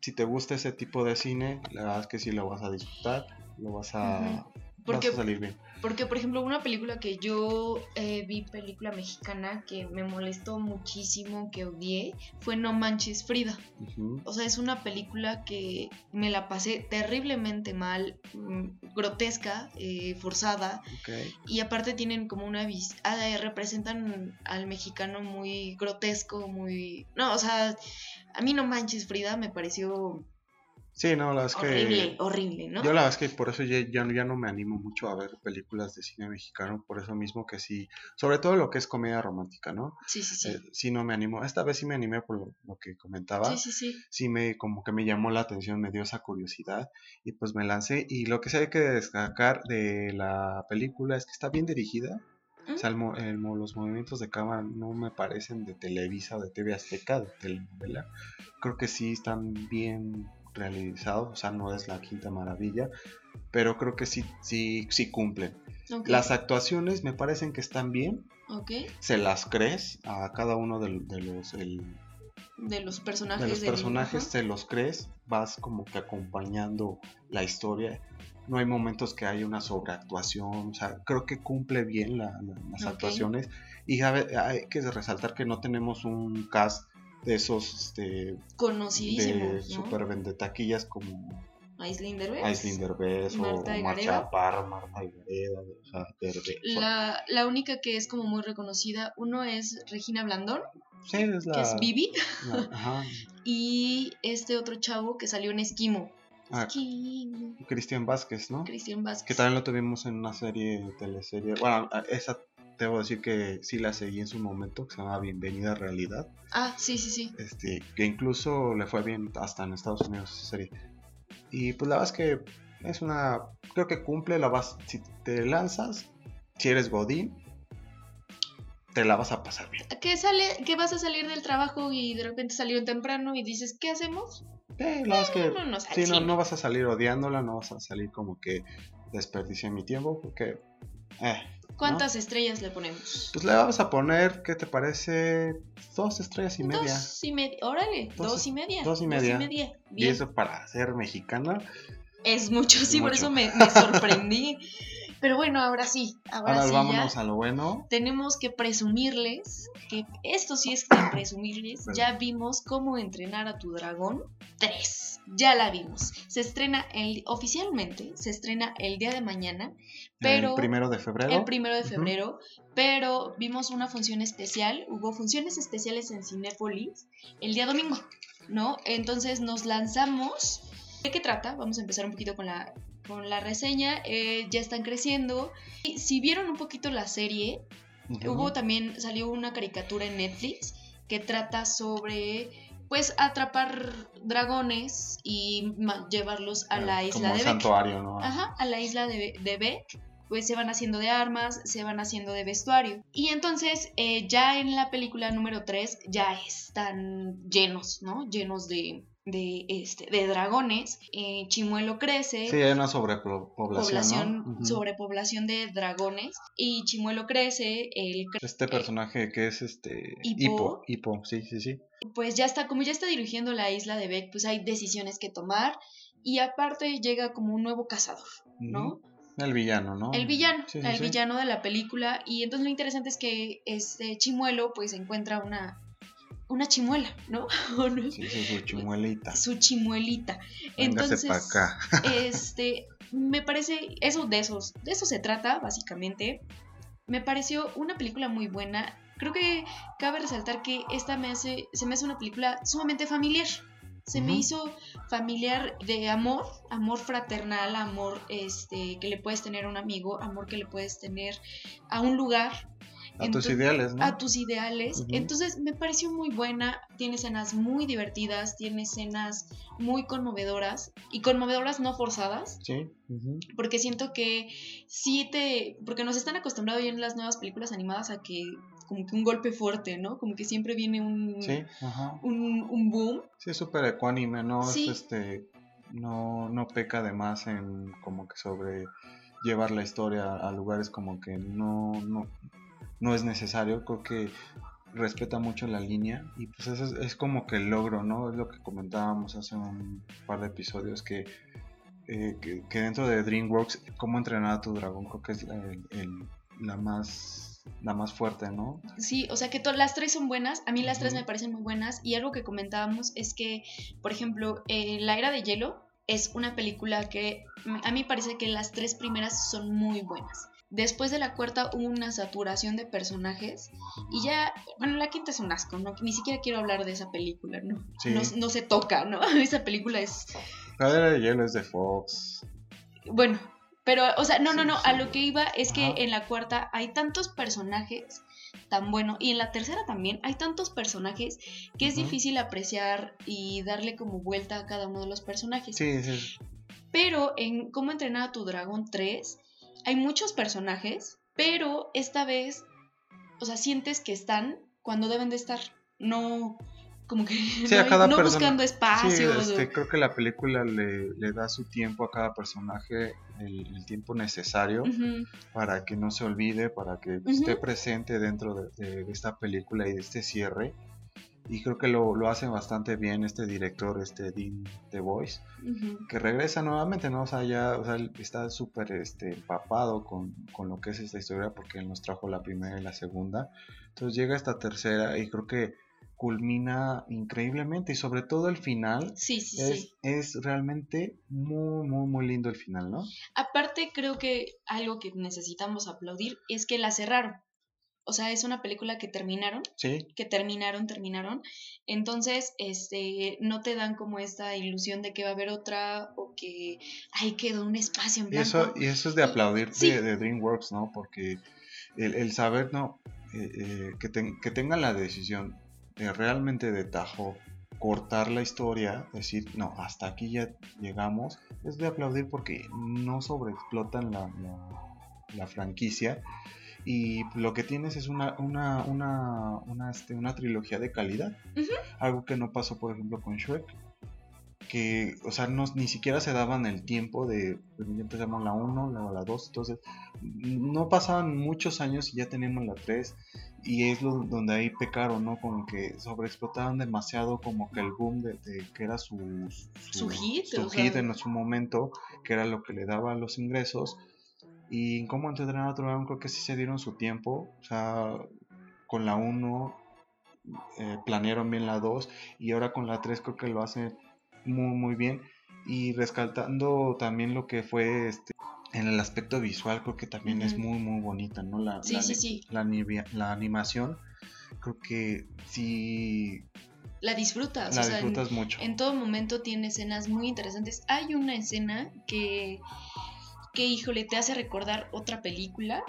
si te gusta ese tipo de cine, la verdad es que sí lo vas a disfrutar, lo vas a, porque, salir bien. Porque, por ejemplo, una película que yo eh, vi, película mexicana, que me molestó muchísimo, que odié, fue No Manches Frida. O sea, es una película que me la pasé terriblemente mal, mm, grotesca, eh, forzada. Y aparte tienen como una... Ah, representan al mexicano muy grotesco, muy... No, o sea, a mí No Manches Frida me pareció Sí, no, la verdad es que... Horrible, horrible, ¿no? Yo la verdad es que por eso ya, ya, no me animo mucho a ver películas de cine mexicano, por eso mismo que sí, sobre todo lo que es comedia romántica, ¿no? Sí, sí, sí. Eh, sí no me animo, esta vez sí me animé por lo, que comentaba. Sí, sí, sí. Sí me, como que me llamó la atención, me dio esa curiosidad y pues me lancé. Y lo que sí hay que destacar de la película es que está bien dirigida. O sea, los movimientos de cámara no me parecen de Televisa o de TV Azteca, de telenovela. Creo que sí están bien realizado, o sea, no es la quinta maravilla, pero creo que sí, sí, sí cumplen. Las actuaciones me parecen que están bien. Se las crees a cada uno de, los... de los personajes. De los personajes se los crees, vas como que acompañando la historia. No hay momentos que haya una sobreactuación, o sea, creo que cumple bien las actuaciones. Y hay que resaltar que no tenemos un cast de esos este, conocidísimos de super vendetaquillas como Aislinn Derbez, Marta o Marta Marta Gareda, o sea, la, la única que es como muy reconocida, uno es Regina Blandón, sí, es la, que es Vivi, y este otro chavo que salió en Esquimo. Ah, Cristian Vázquez, ¿no? Cristian Vázquez. Que también lo tuvimos en una serie, teleserie. Bueno, esa debo decir que sí la seguí en su momento, que se llama Bienvenida a Realidad. Ah, sí, sí, sí. Este, que incluso le fue bien hasta en Estados Unidos esa serie. Y pues la verdad es que es una, creo que cumple, la vas, si te lanzas, si eres Godín, te la vas a pasar bien. Que sale, que vas a salir del trabajo y de repente salió temprano y dices, ¿qué hacemos? Eh, la es que no, sí, no, no vas a salir odiándola, no vas a salir como que desperdicié mi tiempo, porque eh, ¿Cuántas estrellas le ponemos? Pues le vamos a poner, ¿qué te parece? Dos estrellas y media. Dos y media. Órale, dos, y media. Dos y media. Dos y media. Y eso para ser mexicana. Es mucho, sí, por eso me, me sorprendí. Pero bueno, ahora sí. Ahora, sí vámonos a lo bueno. Tenemos que presumirles que esto sí es que presumirles. Ya vimos cómo entrenar a tu dragón 3. Ya la vimos. Se estrena el, oficialmente, se estrena el día de mañana. Pero, el primero de febrero. El primero de febrero. Pero vimos una función especial. Hubo funciones especiales en Cinépolis el día domingo. ¿No? Entonces nos lanzamos. ¿De qué trata? Vamos a empezar un poquito con la, con la reseña, eh, ya están creciendo. Y si vieron un poquito la serie, hubo también, salió una caricatura en Netflix que trata sobre, pues, atrapar dragones y llevarlos a la isla de santuario, ¿no? Ajá, a la isla de, de pues se van haciendo de armas, se van haciendo de vestuario. Y entonces eh, ya en la película número 3 ya están llenos, ¿no? Llenos de, de, este, de dragones, eh, Chimuelo crece. Sí, hay una sobrepoblación. Sobrepoblación de dragones. Y Chimuelo crece. El, este personaje que es este. Hipo. Hipo, sí, sí, sí. Pues ya está, como ya está dirigiendo la isla de Beck, pues hay decisiones que tomar. Y aparte llega como un nuevo cazador, ¿no? El villano, ¿no? El villano, el villano de la película. Y entonces lo interesante es que este Chimuelo pues encuentra una una chimuela, ¿no? Sí, sí, su chimuelita. Su chimuelita. Entonces, acá. este, me parece, eso de esos, de eso se trata, básicamente. Me pareció una película muy buena. Creo que cabe resaltar que esta me hace, se me hace una película sumamente familiar. Se me hizo familiar de amor, amor fraternal, amor este, que le puedes tener a un amigo, amor que le puedes tener a un lugar, a tus ideales, ¿no? A tus ideales. Entonces me pareció muy buena, tiene escenas muy divertidas, tiene escenas muy conmovedoras y conmovedoras no forzadas. Sí. Porque siento que sí te... Porque nos están acostumbrados ya en las nuevas películas animadas a que como que un golpe fuerte, ¿no? Como que siempre viene un... Sí, Un, un boom. Sí, es súper ecuánime, ¿no? Es este... No, no peca de más en como que sobre llevar la historia a lugares como que no, no, no es necesario, creo que respeta mucho la línea y pues eso es, como que el logro, ¿no? Es lo que comentábamos hace un par de episodios que, eh, que, dentro de DreamWorks, cómo entrenar a tu dragón, creo que es la, más la más fuerte, ¿no? Sí, o sea que las tres son buenas, a mí las tres me parecen muy buenas y algo que comentábamos es que, por ejemplo, eh, La Era de Hielo es una película que a mí parece que las tres primeras son muy buenas. Después de la cuarta hubo una saturación de personajes y ya, bueno, la quinta es un asco, ¿no? Ni siquiera quiero hablar de esa película, ¿no? No, se toca, ¿no? Esa película es... La era de hielo es de Fox. Bueno, pero, o sea, no, no, no, a lo que iba es que en la cuarta hay tantos personajes tan buenos y en la tercera también hay tantos personajes que es difícil apreciar y darle como vuelta a cada uno de los personajes. Sí, sí. Pero en Cómo entrenar a tu dragón 3 hay muchos personajes, pero esta vez, o sea, sientes que están cuando deben de estar, no como que no, buscando espacio. Este, creo que la película le, da su tiempo a cada personaje, el, tiempo necesario para que no se olvide, para que esté presente dentro de, esta película y de este cierre y creo que lo, lo hace bastante bien este director, este Dean The Voice, que regresa nuevamente, ¿no? O sea, ya o sea, está súper este, empapado con, con, lo que es esta historia porque él nos trajo la primera y la segunda. Entonces llega esta tercera y creo que culmina increíblemente y sobre todo el final sí, sí, es, sí. es realmente muy, muy, muy lindo el final, ¿no? Aparte creo que algo que necesitamos aplaudir es que la cerraron. O sea, es una película que terminaron. Sí. Que terminaron, terminaron. Entonces, este, no te dan como esta ilusión de que va a haber otra o que ahí quedó un espacio en blanco. Y eso, y eso es de aplaudir de, DreamWorks, ¿no? Porque el, saber, ¿no? Eh, eh, que, que tengan la decisión de realmente de tajo cortar la historia, decir, no, hasta aquí ya llegamos, es de aplaudir porque no sobreexplotan la, la franquicia y lo que tienes es una, una, una, una, este, una trilogía de calidad. Algo que no pasó, por ejemplo, con Shrek. Que, o sea, no, ni siquiera se daban el tiempo de, pues, ya empezamos la 1, la, la 2, entonces no pasaban muchos años y ya teníamos la 3 y es lo, donde ahí pecaron, ¿no? Como que sobreexplotaban demasiado como que el boom de, que era su, su, hit, su hit en su momento, que era lo que le daba los ingresos y en cómo entrenar a otro dragón creo que sí se dieron su tiempo. O sea, con la 1 eh, planearon bien la 2 y ahora con la 3 creo que lo hacen muy muy bien. Y rescatando también lo que fue este en el aspecto visual creo que también es muy muy bonita, ¿no? La, sí, sí, sí. La, la, animación creo que sí la disfrutas. La disfrutas mucho. En todo momento tiene escenas muy interesantes. Hay una escena que que, híjole, te hace recordar otra película.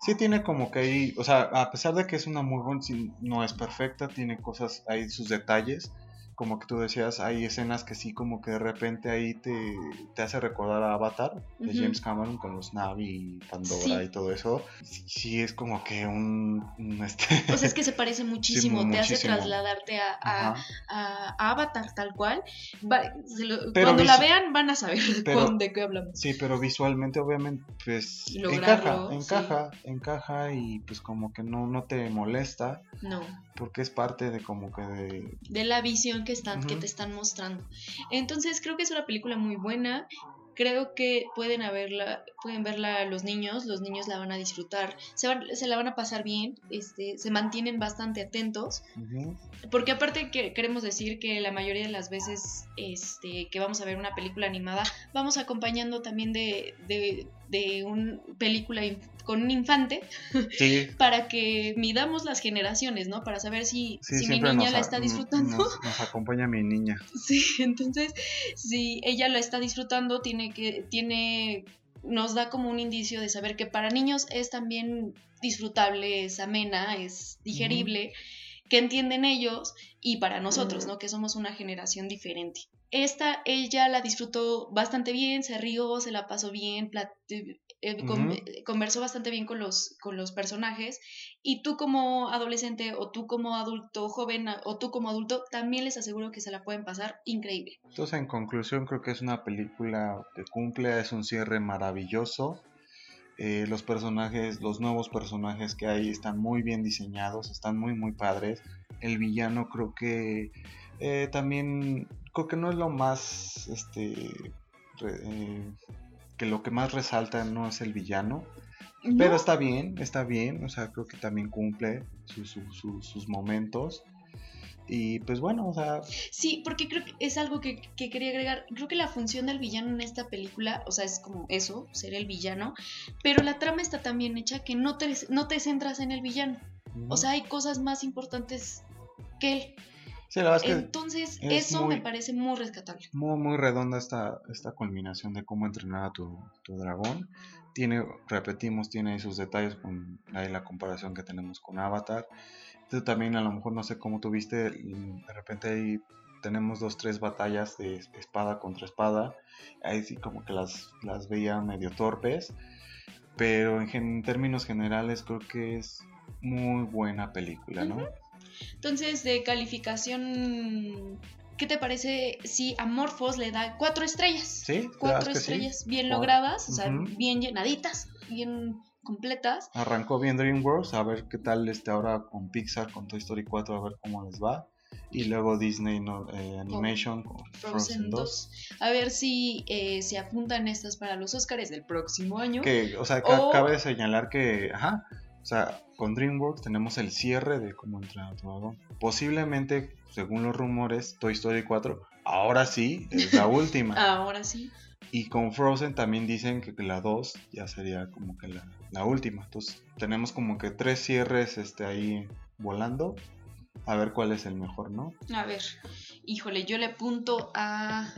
Sí, tiene como que ahí, o sea, a pesar de que es una muy buena, no es perfecta, tiene cosas, hay sus detalles, como que tú decías, hay escenas que sí, como que de repente ahí te, te hace recordar a Avatar de James Cameron con los Navi y Pandora y todo eso. Sí, es como que un. este... Pues es que se parece muchísimo, te hace trasladarte a, a, Avatar tal cual. cuando la vean van a saber de qué hablamos. Sí, pero visualmente, obviamente, pues encaja, encaja, encaja y pues como que no, no te molesta. No. Porque es parte de como que de... De la visión que, están, que te están mostrando. Entonces creo que es una película muy buena. Creo que pueden haberla, pueden verla los niños, los niños la van a disfrutar, se, se la van a pasar bien, este, se mantienen bastante atentos, porque aparte que queremos decir que la mayoría de las veces este, que vamos a ver una película animada, vamos acompañando también de, de, de una película con un infante para que midamos las generaciones, ¿no? Para saber si, si mi niña la está disfrutando. Nos, acompaña mi niña. Sí, entonces, si ella la está disfrutando, tiene que, tiene, nos da como un indicio de saber que para niños es también disfrutable, es amena, es digerible, que entienden ellos y para nosotros, ¿no? Que somos una generación diferente. Esta, ella la disfrutó bastante bien, se rió, se la pasó bien, eh, eh, conversó bastante bien con los, con los personajes y tú como adolescente o tú como adulto joven o tú como adulto también les aseguro que se la pueden pasar increíble. Entonces en conclusión creo que es una película que cumple, es un cierre maravilloso. Eh, los personajes, los nuevos personajes que hay están muy bien diseñados, están muy muy padres. El villano creo que también creo que no es lo más, este, eh, que lo que más resalta no es el villano, pero está bien, está bien, o sea, creo que también cumple sus momentos. Y pues bueno, o sea... Sí, porque creo que es algo que, quería agregar. Creo que la función del villano en esta película, o sea, es como eso, ser el villano, pero la trama está tan bien hecha que no te, no te centras en el villano. O sea, hay cosas más importantes que él. Entonces, eso me parece muy rescatable. Muy, muy redonda esta, esta culminación de cómo entrenar a tu, dragón. Tiene, repetimos, tiene sus detalles con ahí la comparación que tenemos con Avatar. Entonces también a lo mejor no sé cómo tuviste, de repente ahí tenemos dos, tres batallas de espada contra espada. Ahí sí como que las, las veía medio torpes. Pero en, términos generales creo que es muy buena película, ¿no? Entonces, de calificación, ¿qué te parece si a Morphos le da cuatro estrellas? Sí, cuatro estrellas bien logradas, o sea, bien llenaditas, bien completas. Arrancó bien DreamWorks, a ver qué tal este ahora con Pixar, con Toy Story 4, a ver cómo les va. Y luego Disney eh, Animation con Frozen, 2. A ver si eh, se apuntan estas para los Oscars del próximo año. Que, o sea, cabe señalar que, ajá, o sea, con DreamWorks tenemos el cierre de cómo entrar a tu dragón. Posiblemente, según los rumores, Toy Story 4, ahora sí, es la última. ahora sí. Y con Frozen también dicen que la 2 ya sería como que la, última. Entonces tenemos como que tres cierres este, ahí volando. A ver cuál es el mejor, ¿no? A ver, híjole, yo le apunto a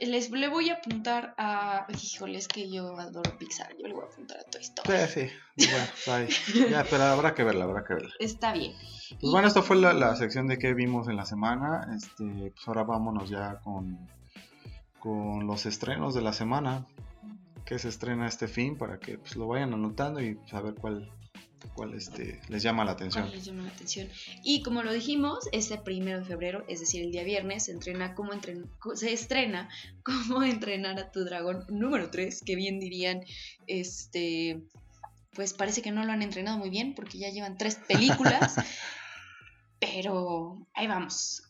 les le voy a apuntar a. Híjole, es que yo adoro Pixar. Yo le voy a apuntar a Toy Story. Sí, sí. Bueno, ya, pero habrá que verla, habrá que verla. Está bien. Pues bueno, esto fue la, sección de qué vimos en la semana. Este, pues ahora vámonos ya con, con los estrenos de la semana. Que se estrena este fin para que pues, lo vayan anotando y saber cuál, cuál este, les llama la atención. les llama la atención. Y como lo dijimos, este primero de febrero, es decir, el día viernes, se, entrena como se estrena cómo entrenar a tu dragón número 3, que bien dirían, este, pues parece que no lo han entrenado muy bien porque ya llevan tres películas, pero ahí vamos.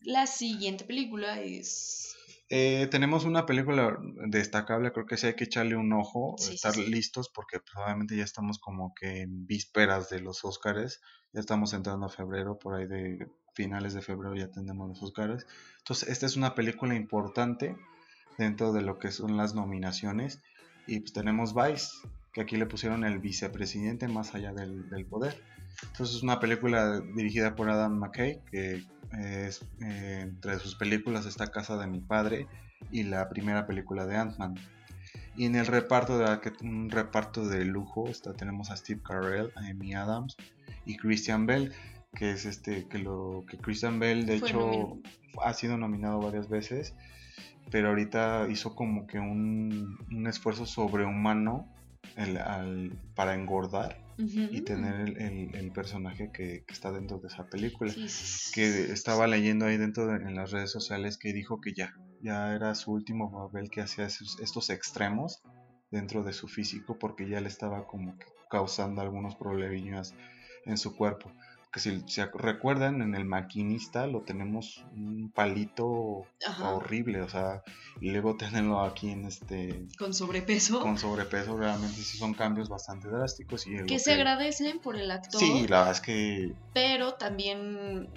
La siguiente película es eh, tenemos una película destacable, creo que sí hay que echarle un ojo, estar listos porque probablemente ya estamos como que en vísperas de los Óscares, ya estamos entrando a febrero, por ahí de finales de febrero ya tenemos los Óscares. Entonces, esta es una película importante dentro de lo que son las nominaciones y pues tenemos Vice, que aquí le pusieron el vicepresidente más allá del, del poder. Entonces es una película dirigida por Adam McKay, que es, eh, entre sus películas está Casa de mi padre y la primera película de Ant-Man. Y en el reparto de un reparto de lujo está, tenemos a Steve Carell, a Amy Adams y Christian Bell. que es este, que lo, que Christian Bell de hecho ha sido nominado varias veces, pero ahorita hizo como que un, un esfuerzo sobrehumano para engordar y tener el, personaje que, está dentro de esa película. Que estaba leyendo ahí dentro de, en las redes sociales que dijo que ya, ya era su último papel que hacía estos extremos dentro de su físico porque ya le estaba como causando algunos problemas en su cuerpo si se recuerdan, en el maquinista lo tenemos un palito horrible, o sea, y luego tenerlo aquí en este... Con sobrepeso. Con sobrepeso, realmente sí son cambios bastante drásticos. Y que se agradecen por el actor. Sí, la verdad es que... Pero también...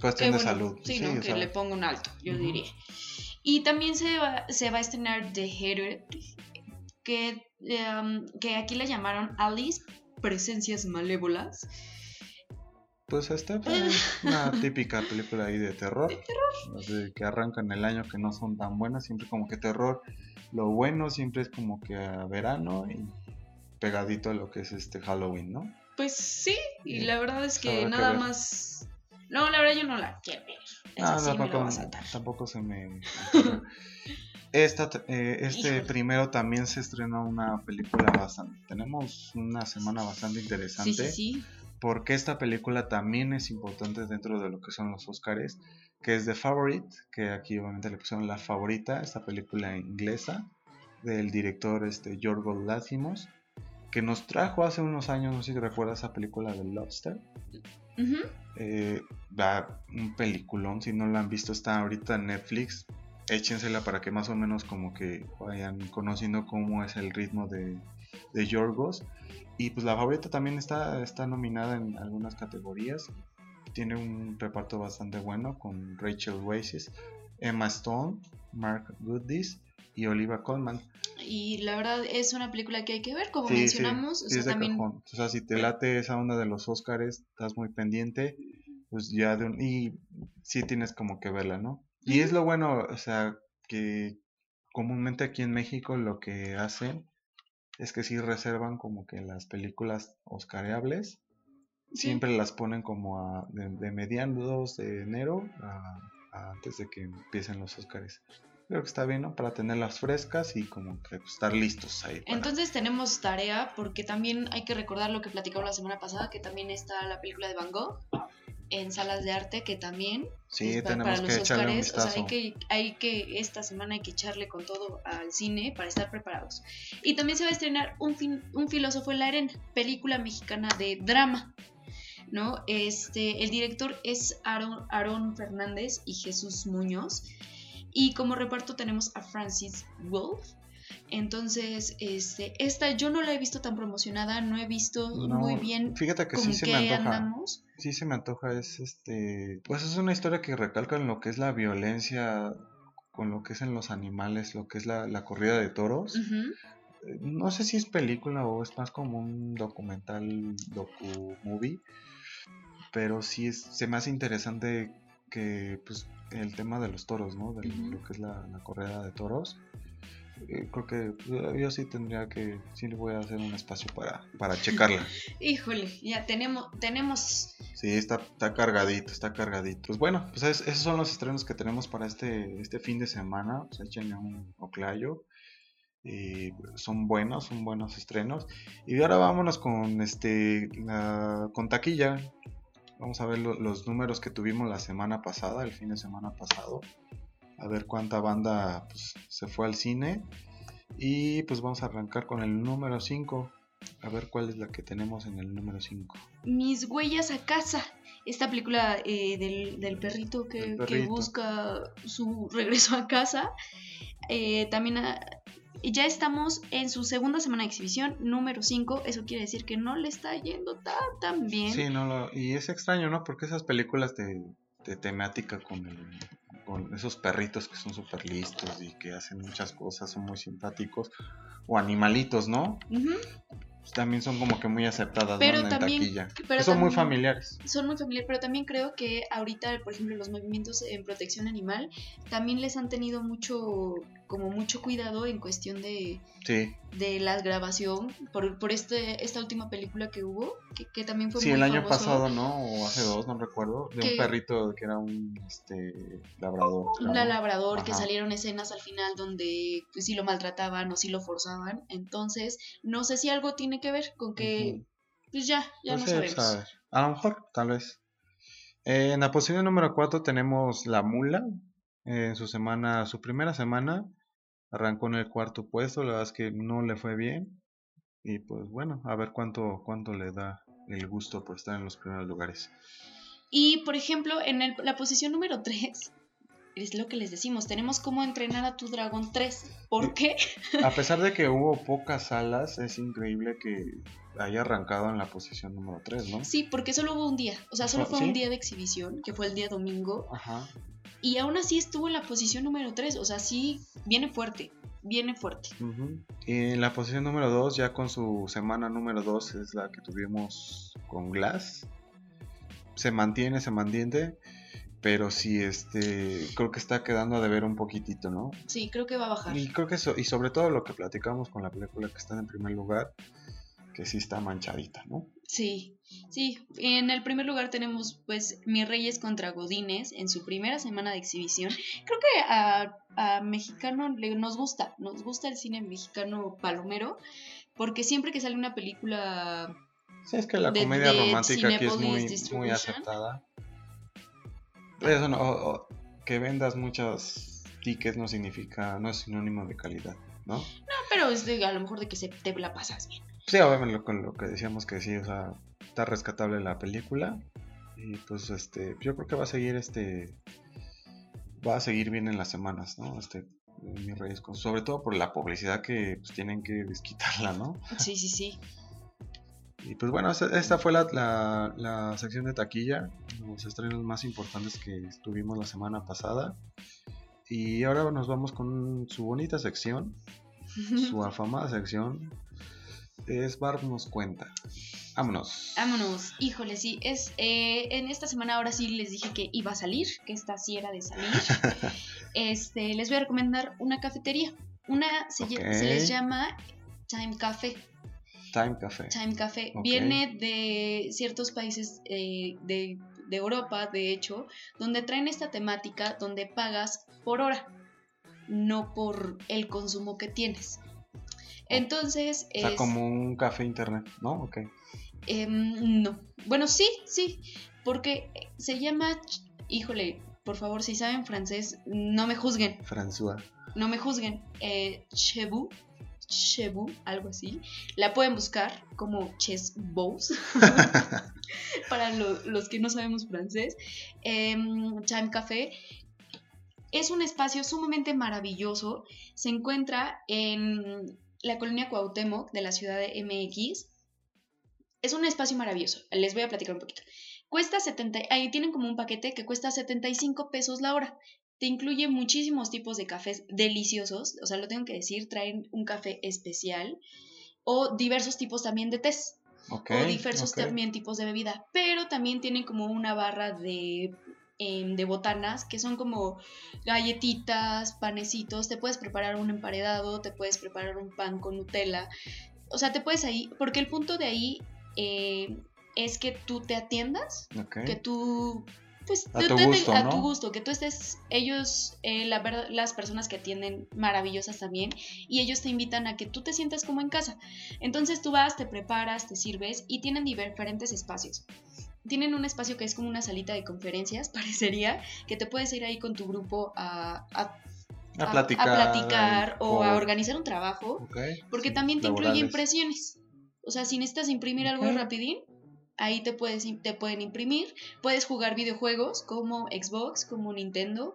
Cuestión de salud. Sí, ¿no? que le ponga un alto, yo diría. Y también se va, se va a estrenar The Hater, que, em, que aquí le llamaron Alice, Presencias Malévolas pues esta fue una típica película ahí de terror. De que arrancan el año que no son tan buenas, siempre como que terror. Lo bueno siempre es como que a verano y pegadito a lo que es este Halloween, ¿no? Pues sí, y la verdad es que nada más. No, la verdad yo no la quiero ver. Ah, tampoco, tampoco se me. Esta, eh, este primero también se estrenó una película bastante. Tenemos una semana bastante interesante. Sí, sí, sí porque esta película también es importante dentro de lo que son los Oscars, que es The Favorite, que aquí obviamente le pusieron la favorita, esta película inglesa del director este, Yorgos Látimos, que nos trajo hace unos años, no sé si recuerdas esa película de Lobster. Eh, va un peliculón, si no la han visto está ahorita en Netflix, échensela para que más o menos como que vayan conociendo cómo es el ritmo de, de Yorgos y pues la favorita también está, está nominada en algunas categorías. Tiene un reparto bastante bueno con Rachel Weisz, Emma Stone, Mark Goodis y Oliva Colman. Y la verdad es una película que hay que ver, como mencionamos. o, sea, también... o sea, si te late esa onda de los Oscars, estás muy pendiente, pues ya de un... Y sí tienes como que verla, ¿no? Y es lo bueno, o sea, que comúnmente aquí en México lo que hacen es que sí reservan como que las películas oscareables siempre las ponen como de, mediados de enero antes de que empiecen los Oscars. Creo que está bien, ¿no? Para tenerlas frescas y como que estar listos ahí. Entonces tenemos tarea porque también hay que recordar lo que platicamos la semana pasada, que también está la película de Van Gogh en salas de arte que también sí, tenemos para los que un o sea, hay que, hay que esta semana hay que echarle con todo al cine para estar preparados. Y también se va a estrenar un, un filósofo en la arena, película mexicana de drama. ¿no? Este, el director es Aaron, Aaron Fernández y Jesús Muñoz. Y como reparto tenemos a Francis Wolf, entonces, este, esta yo no la he visto tan promocionada, no he visto muy bien. Fíjate que sí se me antoja. Sí se me antoja, es este, pues es una historia que recalca en lo que es la violencia con lo que es en los animales, lo que es la, corrida de toros. Eh, no sé si es película o es más como un documental, docu movie, pero sí es, se me hace interesante que pues el tema de los toros, ¿no? De lo que es la, la corrida de toros eh, creo que yo sí tendría que, sí le voy a hacer un espacio para, para checarla. Híjole, ya tenemos, tenemos... Sí, está, está cargadito, está cargadito. Pues bueno, pues esos son los estrenos que tenemos para este, este fin de semana. Pues échenle un oclayo. Y son buenos, son buenos estrenos. Y ahora vámonos con este con taquilla. Vamos a ver los números que tuvimos la semana pasada, el fin de semana pasado a ver cuánta banda pues, se fue al cine. Y pues vamos a arrancar con el número 5. A ver cuál es la que tenemos en el número 5. Mis huellas a casa. Esta película eh, del, perrito que, busca su regreso a casa. Eh, también ah, ya estamos en su segunda semana de exhibición, número 5. Eso quiere decir que no le está yendo tan, tan bien. Sí, no y es extraño, ¿no? Porque esas películas de, de temática con el con esos perritos que son súper listos y que hacen muchas cosas, son muy simpáticos, o animalitos, ¿no? Pues también son como que muy aceptadas pero en taquilla. son muy familiares. Son muy familiares, pero también creo que ahorita, por ejemplo, los movimientos en protección animal también les han tenido mucho como mucho cuidado en cuestión de, de la grabación por, por este, esta última película que hubo, que, también fue sí, el año pasado, ¿no? O hace dos, no recuerdo, de un perrito que era un este, labrador. Un labrador, que salieron escenas al final donde pues, sí lo maltrataban o sí lo forzaban. Entonces, no sé si algo tiene que ver con que, pues ya, ya no sabemos. A lo mejor, tal vez. Eh, en la posición número 4 tenemos La Mula. en su semana, su primera semana, arrancó en el cuarto puesto. La verdad es que no le fue bien. Y pues bueno, a ver cuánto, cuánto le da el gusto por estar en los primeros lugares. Y por ejemplo, en la posición número 3, es lo que les decimos, tenemos cómo entrenar a tu dragón 3. ¿Por qué? A pesar de que hubo pocas salas, es increíble que haya arrancado en la posición número 3, ¿no? Sí, porque solo hubo un día, o sea, solo fue un día de exhibición, que fue el día domingo. Ajá. Y aún así estuvo en la posición número 3, o sea, sí, viene fuerte, viene fuerte. Y en la posición número 2, ya con su semana número 2, es la que tuvimos con Glass. Se mantiene, se mantiene pero sí este creo que está quedando a deber un poquitito, ¿no? Sí, creo que va a bajar. Y creo que eso, y sobre todo lo que platicamos con la película que está en primer lugar, que sí está manchadita, ¿no? Sí, sí. En el primer lugar tenemos pues Mis Reyes contra Godines en su primera semana de exhibición. Creo que a, a mexicano le, nos gusta, nos gusta el cine mexicano palomero, porque siempre que sale una película... Sí, es que la comedia romántica aquí es muy, muy aceptada. Eso no, que vendas muchos tickets no significa, no es sinónimo de calidad, ¿no? No, pero es de, a lo mejor de que se, te la pasas bien. Sí, obviamente con lo que decíamos que sí, o sea, está rescatable la película y pues este, yo creo que va a seguir este, va a seguir bien en las semanas, ¿no? Este, mi reyes, sobre todo por la publicidad que pues, tienen que desquitarla, ¿no? Sí, sí, sí. Y pues bueno, esta fue la, la, sección de taquilla, los estrenos más importantes que tuvimos la semana pasada. Y ahora nos vamos con su bonita sección, su afamada sección. Es Barb nos cuenta. Vámonos. Vámonos. Híjole, sí. Es, eh, en esta semana ahora sí les dije que iba a salir, que esta sí era de salir. este, les voy a recomendar una cafetería. Una se, se les llama Time Café. Time Café. Time Café. Viene de ciertos países eh, de, Europa, de hecho, donde traen esta temática donde pagas por hora, no por el consumo que tienes. Entonces. O sea, como un café internet, ¿no? Ok. Em, no. Bueno, sí, sí. Porque se llama. Híjole, por favor, si saben francés, no me juzguen. François. No me juzguen. Eh, Chebu Chebu, algo así. La pueden buscar como Chess Bows. para los que no sabemos francés. Time Café. Es un espacio sumamente maravilloso. Se encuentra en la colonia Cuauhtémoc de la ciudad de MX. Es un espacio maravilloso. Les voy a platicar un poquito. Cuesta 70, ahí tienen como un paquete que cuesta 75 pesos la hora te incluye muchísimos tipos de cafés deliciosos, o sea, lo tengo que decir, traen un café especial o diversos tipos también de tés. o diversos también tipos de bebida, pero también tienen como una barra de, em, de botanas que son como galletitas, panecitos, te puedes preparar un emparedado, te puedes preparar un pan con Nutella, o sea, te puedes ahí, porque el punto de ahí eh, es que tú te atiendas, que tú pues a tu, gusto, a tu gusto, que tú estés, ellos, eh, la verdad, las personas que atienden maravillosas también, y ellos te invitan a que tú te sientas como en casa. Entonces tú vas, te preparas, te sirves y tienen diferentes espacios. Tienen un espacio que es como una salita de conferencias, parecería, que te puedes ir ahí con tu grupo a, a, platicar, o a organizar un trabajo, porque también te incluye impresiones. O sea, si necesitas imprimir algo rapidín, Ahí te, puedes, te pueden imprimir. Puedes jugar videojuegos como Xbox, como Nintendo.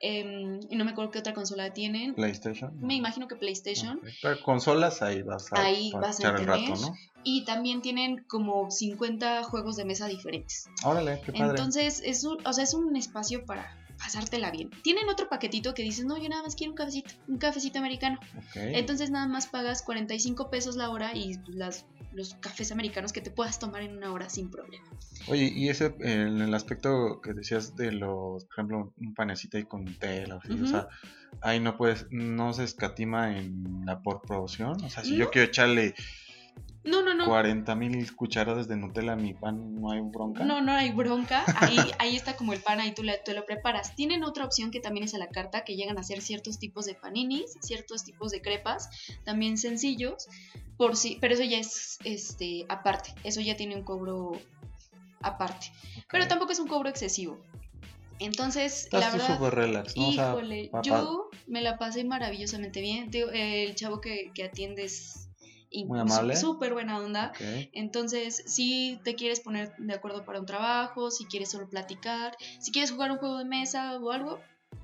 Y no me acuerdo qué otra consola tienen. PlayStation. Me imagino que PlayStation. Pero consolas ahí vas a, ahí vas a tener. rato, ¿no? Y también tienen como 50 juegos de mesa diferentes. Órale, qué padre. Entonces, es un, o sea, es un espacio para pasártela bien. Tienen otro paquetito que dices, no, yo nada más quiero un cafecito, un cafecito americano. Entonces nada más pagas 45 pesos la hora y las los cafés americanos que te puedas tomar en una hora sin problema. Oye, y ese, en el aspecto que decías de los, por ejemplo, un panecito ahí con tela, o sea, ahí no puedes, no se escatima en la por producción, o sea, si yo quiero echarle no, no, no. 40 mil cucharadas de Nutella mi pan, ¿no hay bronca? No, no hay bronca. Ahí, ahí está como el pan, ahí tú, tú, lo preparas. Tienen otra opción que también es a la carta, que llegan a ser ciertos tipos de paninis, ciertos tipos de crepas, también sencillos, por sí, pero eso ya es este aparte. Eso ya tiene un cobro aparte. Pero tampoco es un cobro excesivo. Entonces, la verdad, relax, híjole, yo me la pasé maravillosamente bien. El chavo que, que atiende es muy amable. Súper buena onda. Entonces, si te quieres poner de acuerdo para un trabajo, si quieres solo platicar, si quieres jugar un juego de mesa o algo,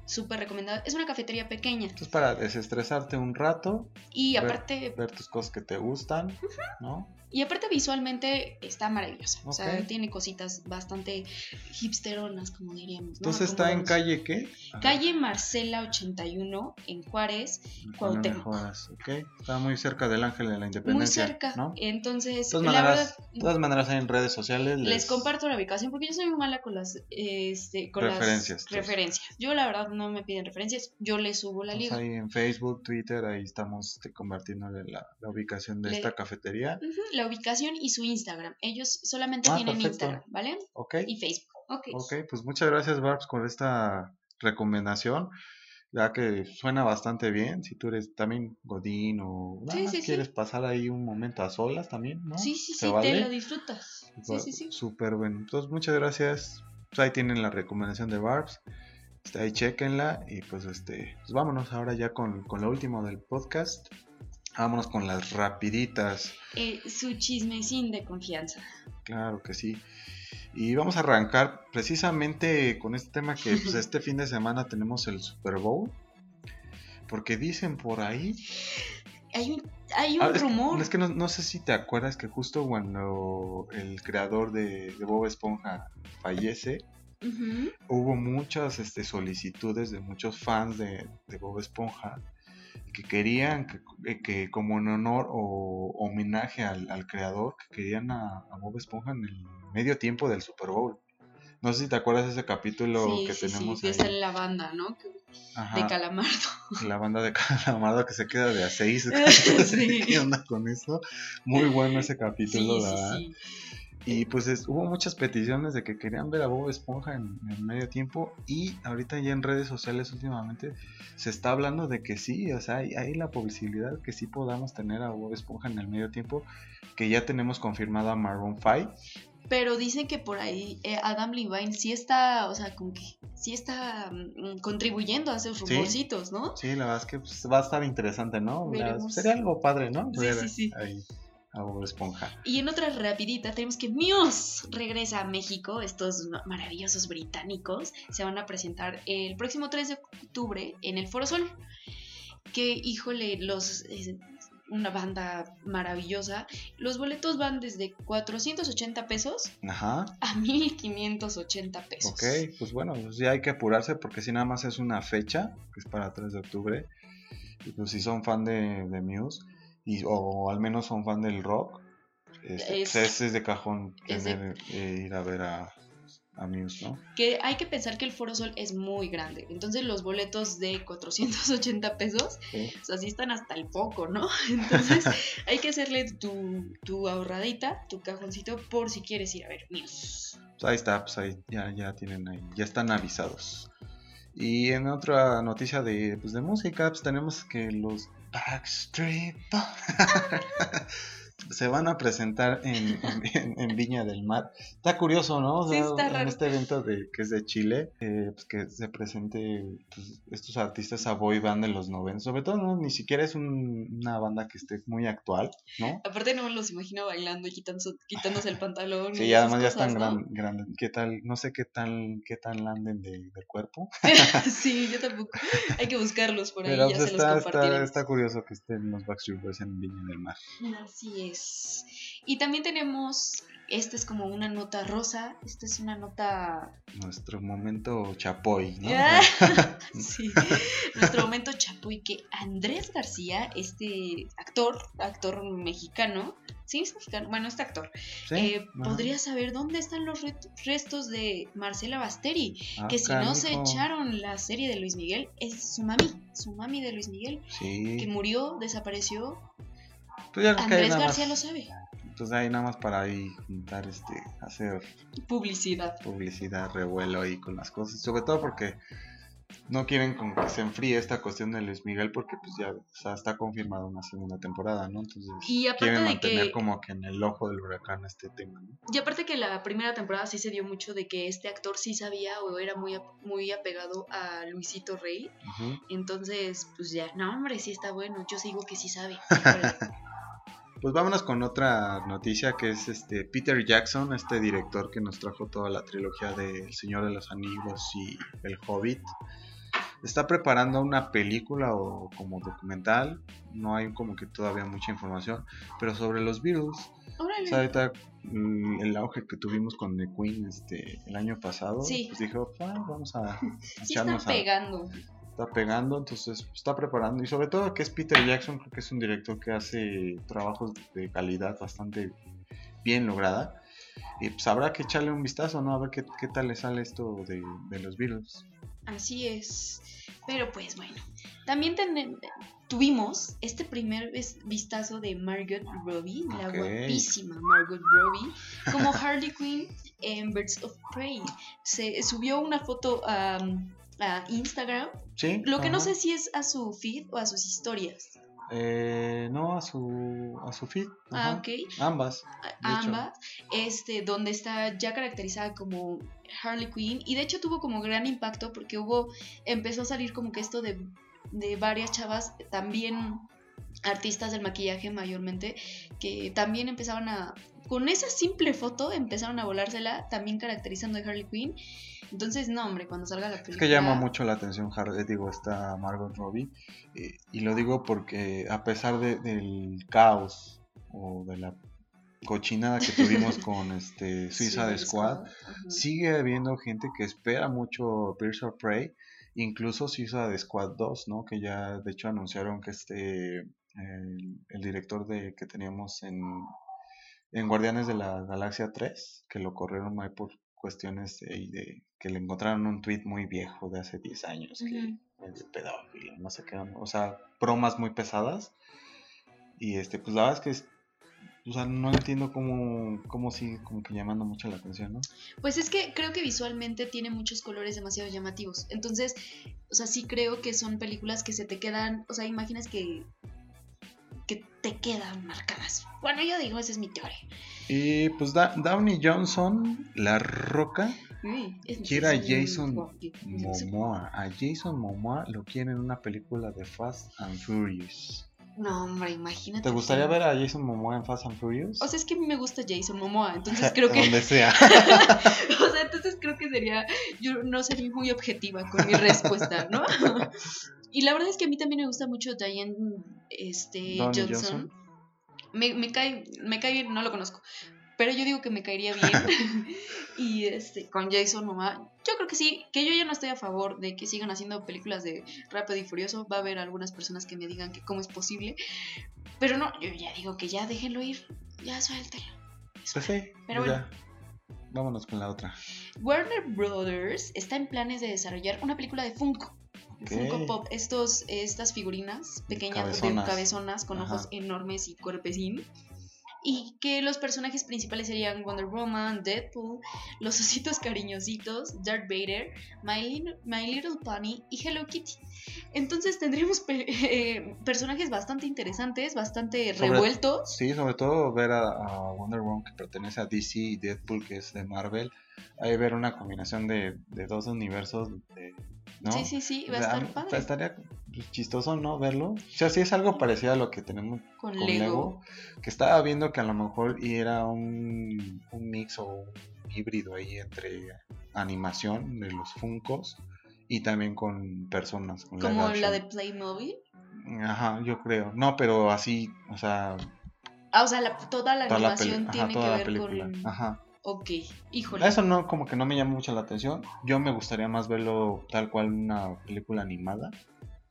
súper recomendado. Es una cafetería pequeña. Es para desestresarte un rato. Y aparte... Ver tus cosas que te gustan, ¿no? Y aparte visualmente está maravillosa. O sea, tiene cositas bastante hipsteronas, como diríamos. Entonces está en calle qué? Calle Marcela 81 en Juárez, Cuauhtémoc. ok. Está muy cerca del Ángel de la Independencia. Muy cerca. ¿no? Entonces, de todas, maneras, todas maneras en redes sociales. Les... comparto la ubicación porque yo soy muy mala con las, este, con referencias. Las referencias. Yo la verdad no me piden referencias, yo les subo la liga. Ahí en Facebook, Twitter, ahí estamos este, compartiendo la, la ubicación de esta cafetería ubicación y su Instagram. Ellos solamente ah, tienen Instagram, ¿vale? Ok. Y Facebook. Ok. pues muchas gracias, Barbs, por esta recomendación. Ya que suena bastante bien, si tú eres también Godín o nada quieres pasar ahí un momento a solas también, ¿no? Sí, sí, sí, te lo disfrutas. Sí, sí, sí. Súper bueno. Entonces, muchas gracias. Pues ahí tienen la recomendación de Barbs. Está ahí chequenla y pues este, pues vámonos ahora ya con, con lo último del podcast. Vámonos con las rapiditas. Eh, su chismecín de confianza. Claro que sí. Y vamos a arrancar precisamente con este tema que pues, este fin de semana tenemos el Super Bowl. Porque dicen por ahí... Hay un, hay un ah, rumor. Es que, no, sé si te acuerdas que justo cuando el creador de, Bob Esponja fallece, hubo muchas este, solicitudes de muchos fans de, de Bob Esponja que querían, que, que, como en honor o homenaje al, creador, que querían a, Bob Esponja en el medio tiempo del Super Bowl. No sé si te acuerdas de ese capítulo que tenemos. Sí, ahí. la banda, ¿no? de Calamardo. La banda de Calamardo que se queda de a seis. ¿Qué onda con eso? Muy bueno ese capítulo, ¿verdad? Y pues hubo muchas peticiones de que querían ver a Bob Esponja en, medio tiempo y ahorita ya en redes sociales últimamente se está hablando de que sí, o sea, hay, la posibilidad que sí podamos tener a Bob Esponja en el medio tiempo, que ya tenemos confirmada a Maroon 5. Pero dicen que por ahí eh, Adam Levine sí está, o sea, con que sí está mm, contribuyendo a esos rumorcitos, ¿no? Sí, la verdad es que pues, va a estar interesante, ¿no? sería algo padre, ¿no? Sí, sí, sí. Esponja. Y en otra rapidita tenemos que Muse regresa a México. Estos maravillosos británicos se van a presentar el próximo 3 de octubre en el Foro Sol. Que, híjole, los... una banda maravillosa. Los boletos van desde 480 pesos a 1580 pesos. Ok, pues bueno, pues ya hay que apurarse porque si nada más es una fecha, que es para 3 de octubre. Y pues si son fan de, de Muse, y, o al menos son fan del rock, este, es, pues, es, de cajón tener, eh, ir a ver a, a Muse, ¿no? Que hay que pensar que el Foro Sol es muy grande, entonces los boletos de 480 pesos, o sea, sí están hasta el poco, ¿no? Entonces hay que hacerle tu, tu ahorradita, tu cajoncito, por si quieres ir a ver Muse. Pues ahí está, pues ahí ya, ya tienen ahí, ya están avisados. Y en otra noticia de, pues de música, pues tenemos que los Backstreet se van a presentar en, en, Viña del Mar. Está curioso, ¿no? en este evento de, que es de Chile, eh, pues que se presente pues, estos artistas a boy band de los 90. Sobre todo, ¿no? ni siquiera es una banda que esté muy actual, ¿no? Aparte no me los imagino bailando y quitándose, quitándose el pantalón. Sí, y además ya están grandes. ¿Qué tal? No sé qué tal, qué tal anden de, del cuerpo. sí, yo tampoco. Hay que buscarlos por ahí. Pero ya pues, se está, los está, está curioso que estén los Backstreet Boys en Viña del Mar. Así es. Y también tenemos, esta es como una nota rosa, esta es una nota... Nuestro momento chapoy, ¿no? sí, nuestro momento chapoy que Andrés García, este actor, actor mexicano, Sí, es mexicano. Bueno, este actor. Eh, podría saber dónde están los restos de Marcela Basteri. Ah, que si no se echaron la serie de Luis Miguel, es su mami. Su mami de Luis Miguel. Sí. Que murió, desapareció. Pues Andrés García lo sabe. Entonces ahí nada más para ahí juntar, este, hacer publicidad. Publicidad, revuelo ahí con las cosas. Sobre todo porque no quieren como que se enfríe esta cuestión de Luis Miguel porque pues ya está confirmada una segunda temporada, ¿no? Entonces y quieren mantener como que en el ojo del huracán este tema, ¿no? Y aparte que la primera temporada sí se dio mucho de que este actor sí sabía o era muy, muy apegado a Luisito Rey. Entonces, pues ya, no hombre, sí está bueno, yo sigo que sí sabe. Pues vámonos con otra noticia que es este Peter Jackson, este director que nos trajo toda la trilogía de El Señor de los Anillos y El Hobbit. Está preparando una película o como documental, no hay como que todavía mucha información, pero sobre los Beatles. O ahorita mm, el auge que tuvimos con The Queen este, el año pasado, pues dijo, ah, vamos a, sí está pegando está pegando, entonces está preparando y sobre todo que es Peter Jackson, creo que es un director que hace trabajos de calidad bastante bien lograda y pues habrá que echarle un vistazo, ¿no? A ver qué, qué tal le sale esto de, los Beatles. Así es, pero pues bueno, también tuvimos este primer vistazo de Margot Robbie, la guapísima Margot Robbie, como Harley Quinn en Birds of Prey. Se subió una foto a a Instagram. Sí. Lo que no sé si es a su feed o a sus historias. Eh, no, a su, a su feed. Ah, ok. Ambas. Ambas. Este, donde está ya caracterizada como Harley Quinn. Y de hecho tuvo como gran impacto porque hubo, empezó a salir como que esto de, de varias chavas, también artistas del maquillaje mayormente, que también empezaban a, con esa simple foto, empezaron a volársela, también caracterizando a Harley Quinn. Entonces, no, hombre, cuando salga la película. Es que llama mucho la atención, Harley, digo, está Margot Robbie. Eh, y lo digo porque a pesar del caos o de la cochinada que tuvimos con este Suiza de Squad, sigue habiendo gente que espera mucho Birds of Prey, incluso Suiza de Squad 2, ¿no? Que ya de hecho anunciaron que este el, director de que teníamos en, en Guardianes de la Galaxia 3, que lo corrieron ahí por cuestiones de, que le encontraron un tweet muy viejo de hace 10 años, que es pedófilo, no sé qué, o sea, bromas muy pesadas. Y este, pues la verdad es que es, o sea, no entiendo cómo, cómo sigue como que llamando mucho la atención, ¿no? Pues es que creo que visualmente tiene muchos colores demasiado llamativos. Entonces, o sea, sí creo que son películas que se te quedan, o sea, imaginas que que te quedan marcadas. Bueno, yo digo, esa es mi teoría. Y pues Downey Johnson, La Roca, a Jason Momoa. A Jason Momoa lo quiere en una película de Fast and Furious. No, hombre, imagínate. ¿Te gustaría ver a Jason Momoa en Fast and Furious? O sea, es que a mí me gusta Jason Momoa, entonces creo que. Donde sea. o sea, entonces creo que sería. Yo no sería muy objetiva con mi respuesta, ¿no? y la verdad es que a mí también me gusta mucho Diane este, Johnson. Me, me, cae, me cae bien, no lo conozco. Pero yo digo que me caería bien. Y este, con Jason Momoa, yo creo que sí, que yo ya no estoy a favor de que sigan haciendo películas de Rápido y Furioso. Va a haber algunas personas que me digan que cómo es posible. Pero no, yo ya digo que ya déjenlo ir. Ya suéltelo. Pues sí, pero bueno. Vámonos con la otra. Warner Brothers está en planes de desarrollar una película de Funko. Funko Pop, estos, estas figurinas pequeñas, cabezonas, cabezonas con ojos enormes y cuerpecín y que los personajes principales serían Wonder Woman, Deadpool, los ositos cariñositos, Darth Vader, My, Little Pony y Hello Kitty. Entonces tendríamos eh, personajes bastante interesantes, bastante revueltos. Sí, sobre todo ver a, Wonder Woman que pertenece a DC y Deadpool que es de Marvel. Ahí ver una combinación de, dos universos ¿no? Sí, sí, sí, va a estar padre. Estaría chistoso, ¿no? Verlo. O sea, sí es algo parecido a lo que tenemos con, Lego. Que estaba viendo que a lo mejor era un, un mix o un híbrido ahí entre animación de los Funcos y también con personas. Como la de Playmobil. Ajá, yo creo. No, pero así, o sea. Ah, o sea, toda la animación tiene que ver con. Ajá. Ok, híjole. Eso no, como que no me llama mucho la atención. Yo me gustaría más verlo tal cual una película animada.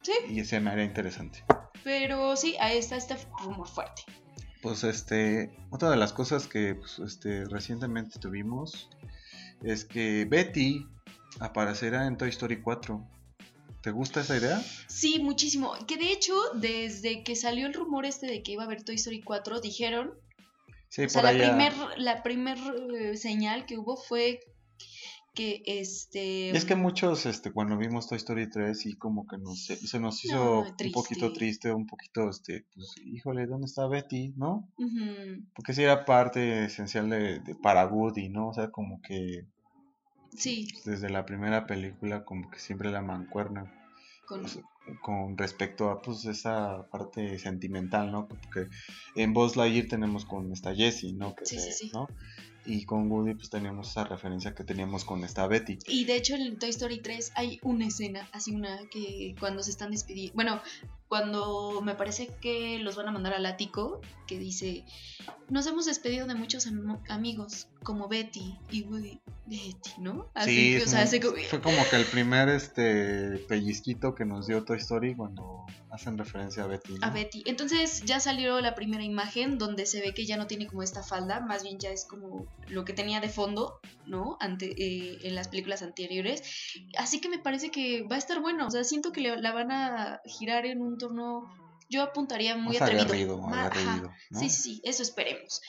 Sí. Y ese me haría interesante. Pero sí, ahí está este rumor fuerte. Pues este, otra de las cosas que pues, este, recientemente tuvimos es que Betty aparecerá en Toy Story 4. ¿Te gusta esa idea? Sí, muchísimo. Que de hecho, desde que salió el rumor este de que iba a haber Toy Story 4, dijeron... Sí, o sea, la primer, la primer eh, señal que hubo fue que este... es que muchos, este, cuando vimos Toy Story 3, y como que nos, se nos hizo un poquito triste, un poquito, este, pues, híjole, ¿dónde está Betty? ¿No? Porque sí era parte esencial de, de, para Woody, ¿no? O sea, como que... Sí. Desde la primera película, como que siempre la mancuerna. Con... Con respecto a pues esa parte sentimental, ¿no? Porque en Buzz Lightyear tenemos con esta Jessie, ¿no? sí, sí, sí. ¿no? Y con Woody pues teníamos esa referencia que teníamos con esta Betty. Y de hecho en Toy Story 3 hay una escena, así una que cuando se están despidiendo, bueno, cuando me parece que los van a mandar al ático, que dice, nos hemos despedido de muchos amigos, como Betty y Woody. Betty, ¿no? Así sí, o sea, fue como que el primer este pellizquito que nos dio Toy Story cuando hacen referencia a Betty. A Betty. Entonces ya salió la primera imagen donde se ve que ya no tiene como esta falda, más bien ya es como lo que tenía de fondo, ¿no? Ante, eh, en las películas anteriores. Así que me parece que va a estar bueno. O sea, siento que la van a girar en un Yo apuntaría muy atrevido. Sí, sí, sí, eso esperemos.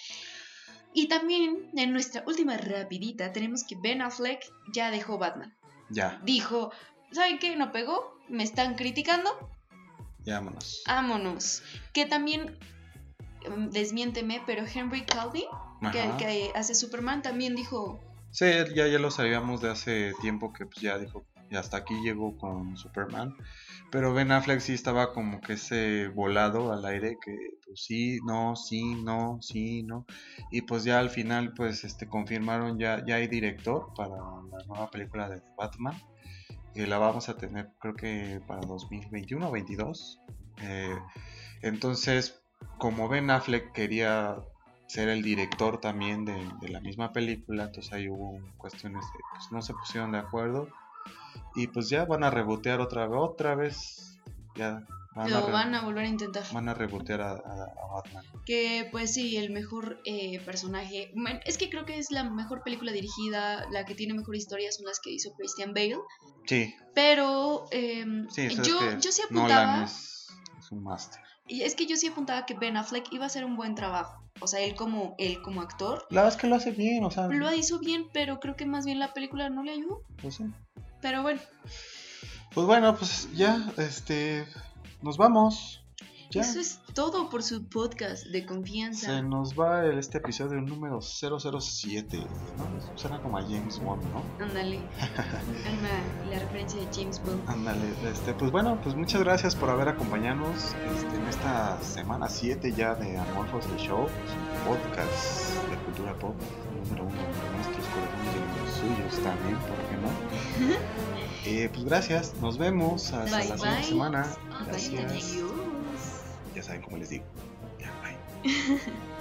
Y también en nuestra última rapidita tenemos que Ben Affleck ya dejó Batman. Ya. Dijo, ¿saben qué? No pegó, me están criticando. Ya vámonos. Vámonos. Que también, em, desmiénteme, pero Henry Calvin, que, hace Superman, también dijo... Sí, ya, ya lo sabíamos de hace tiempo que pues, ya dijo, y hasta aquí llegó con Superman. Pero Ben Affleck sí estaba como que ese volado al aire que pues sí, no, sí, no, sí, no. Y pues ya al final pues este confirmaron ya, ya hay director para la nueva película de Batman. Que la vamos a tener creo que para 2021 o 22. Eh, entonces, como Ben Affleck quería ser el director también de, de, la misma película, entonces ahí hubo cuestiones de, pues no se pusieron de acuerdo y pues ya van a rebotear otra, otra vez. Ya van, Lo a, van a volver a intentar. Van a rebotear a, Batman. Que pues sí, el mejor eh, personaje. Es que creo que es la mejor película dirigida, la que tiene mejor historia son las que hizo Christian Bale. Sí. Pero em, yo, yo sí apuntaba. Es, es, un máster. Y es que yo sí apuntaba que Ben Affleck iba a hacer un buen trabajo. O sea, él como, él como actor. La verdad es que lo hace bien, o sea. Lo hizo bien, pero creo que más bien la película no le ayudó. Pues sí. Pero bueno. Pues bueno, pues ya, este, nos vamos. Eso es todo por su podcast de confianza. Se nos va el, este episodio número 007. ¿no? Suena como a James Bond, ¿no? Ándale. la referencia de James Bond. Ándale. Este, pues bueno, pues muchas gracias por haber acompañado este, en esta semana 7 ya de Amorphos de Show, podcast de cultura pop número uno de nuestros corazones y los suyos también. Eh, pues gracias, nos vemos hasta la siguiente semana. Gracias. Ya saben cómo les digo. Ya, bye.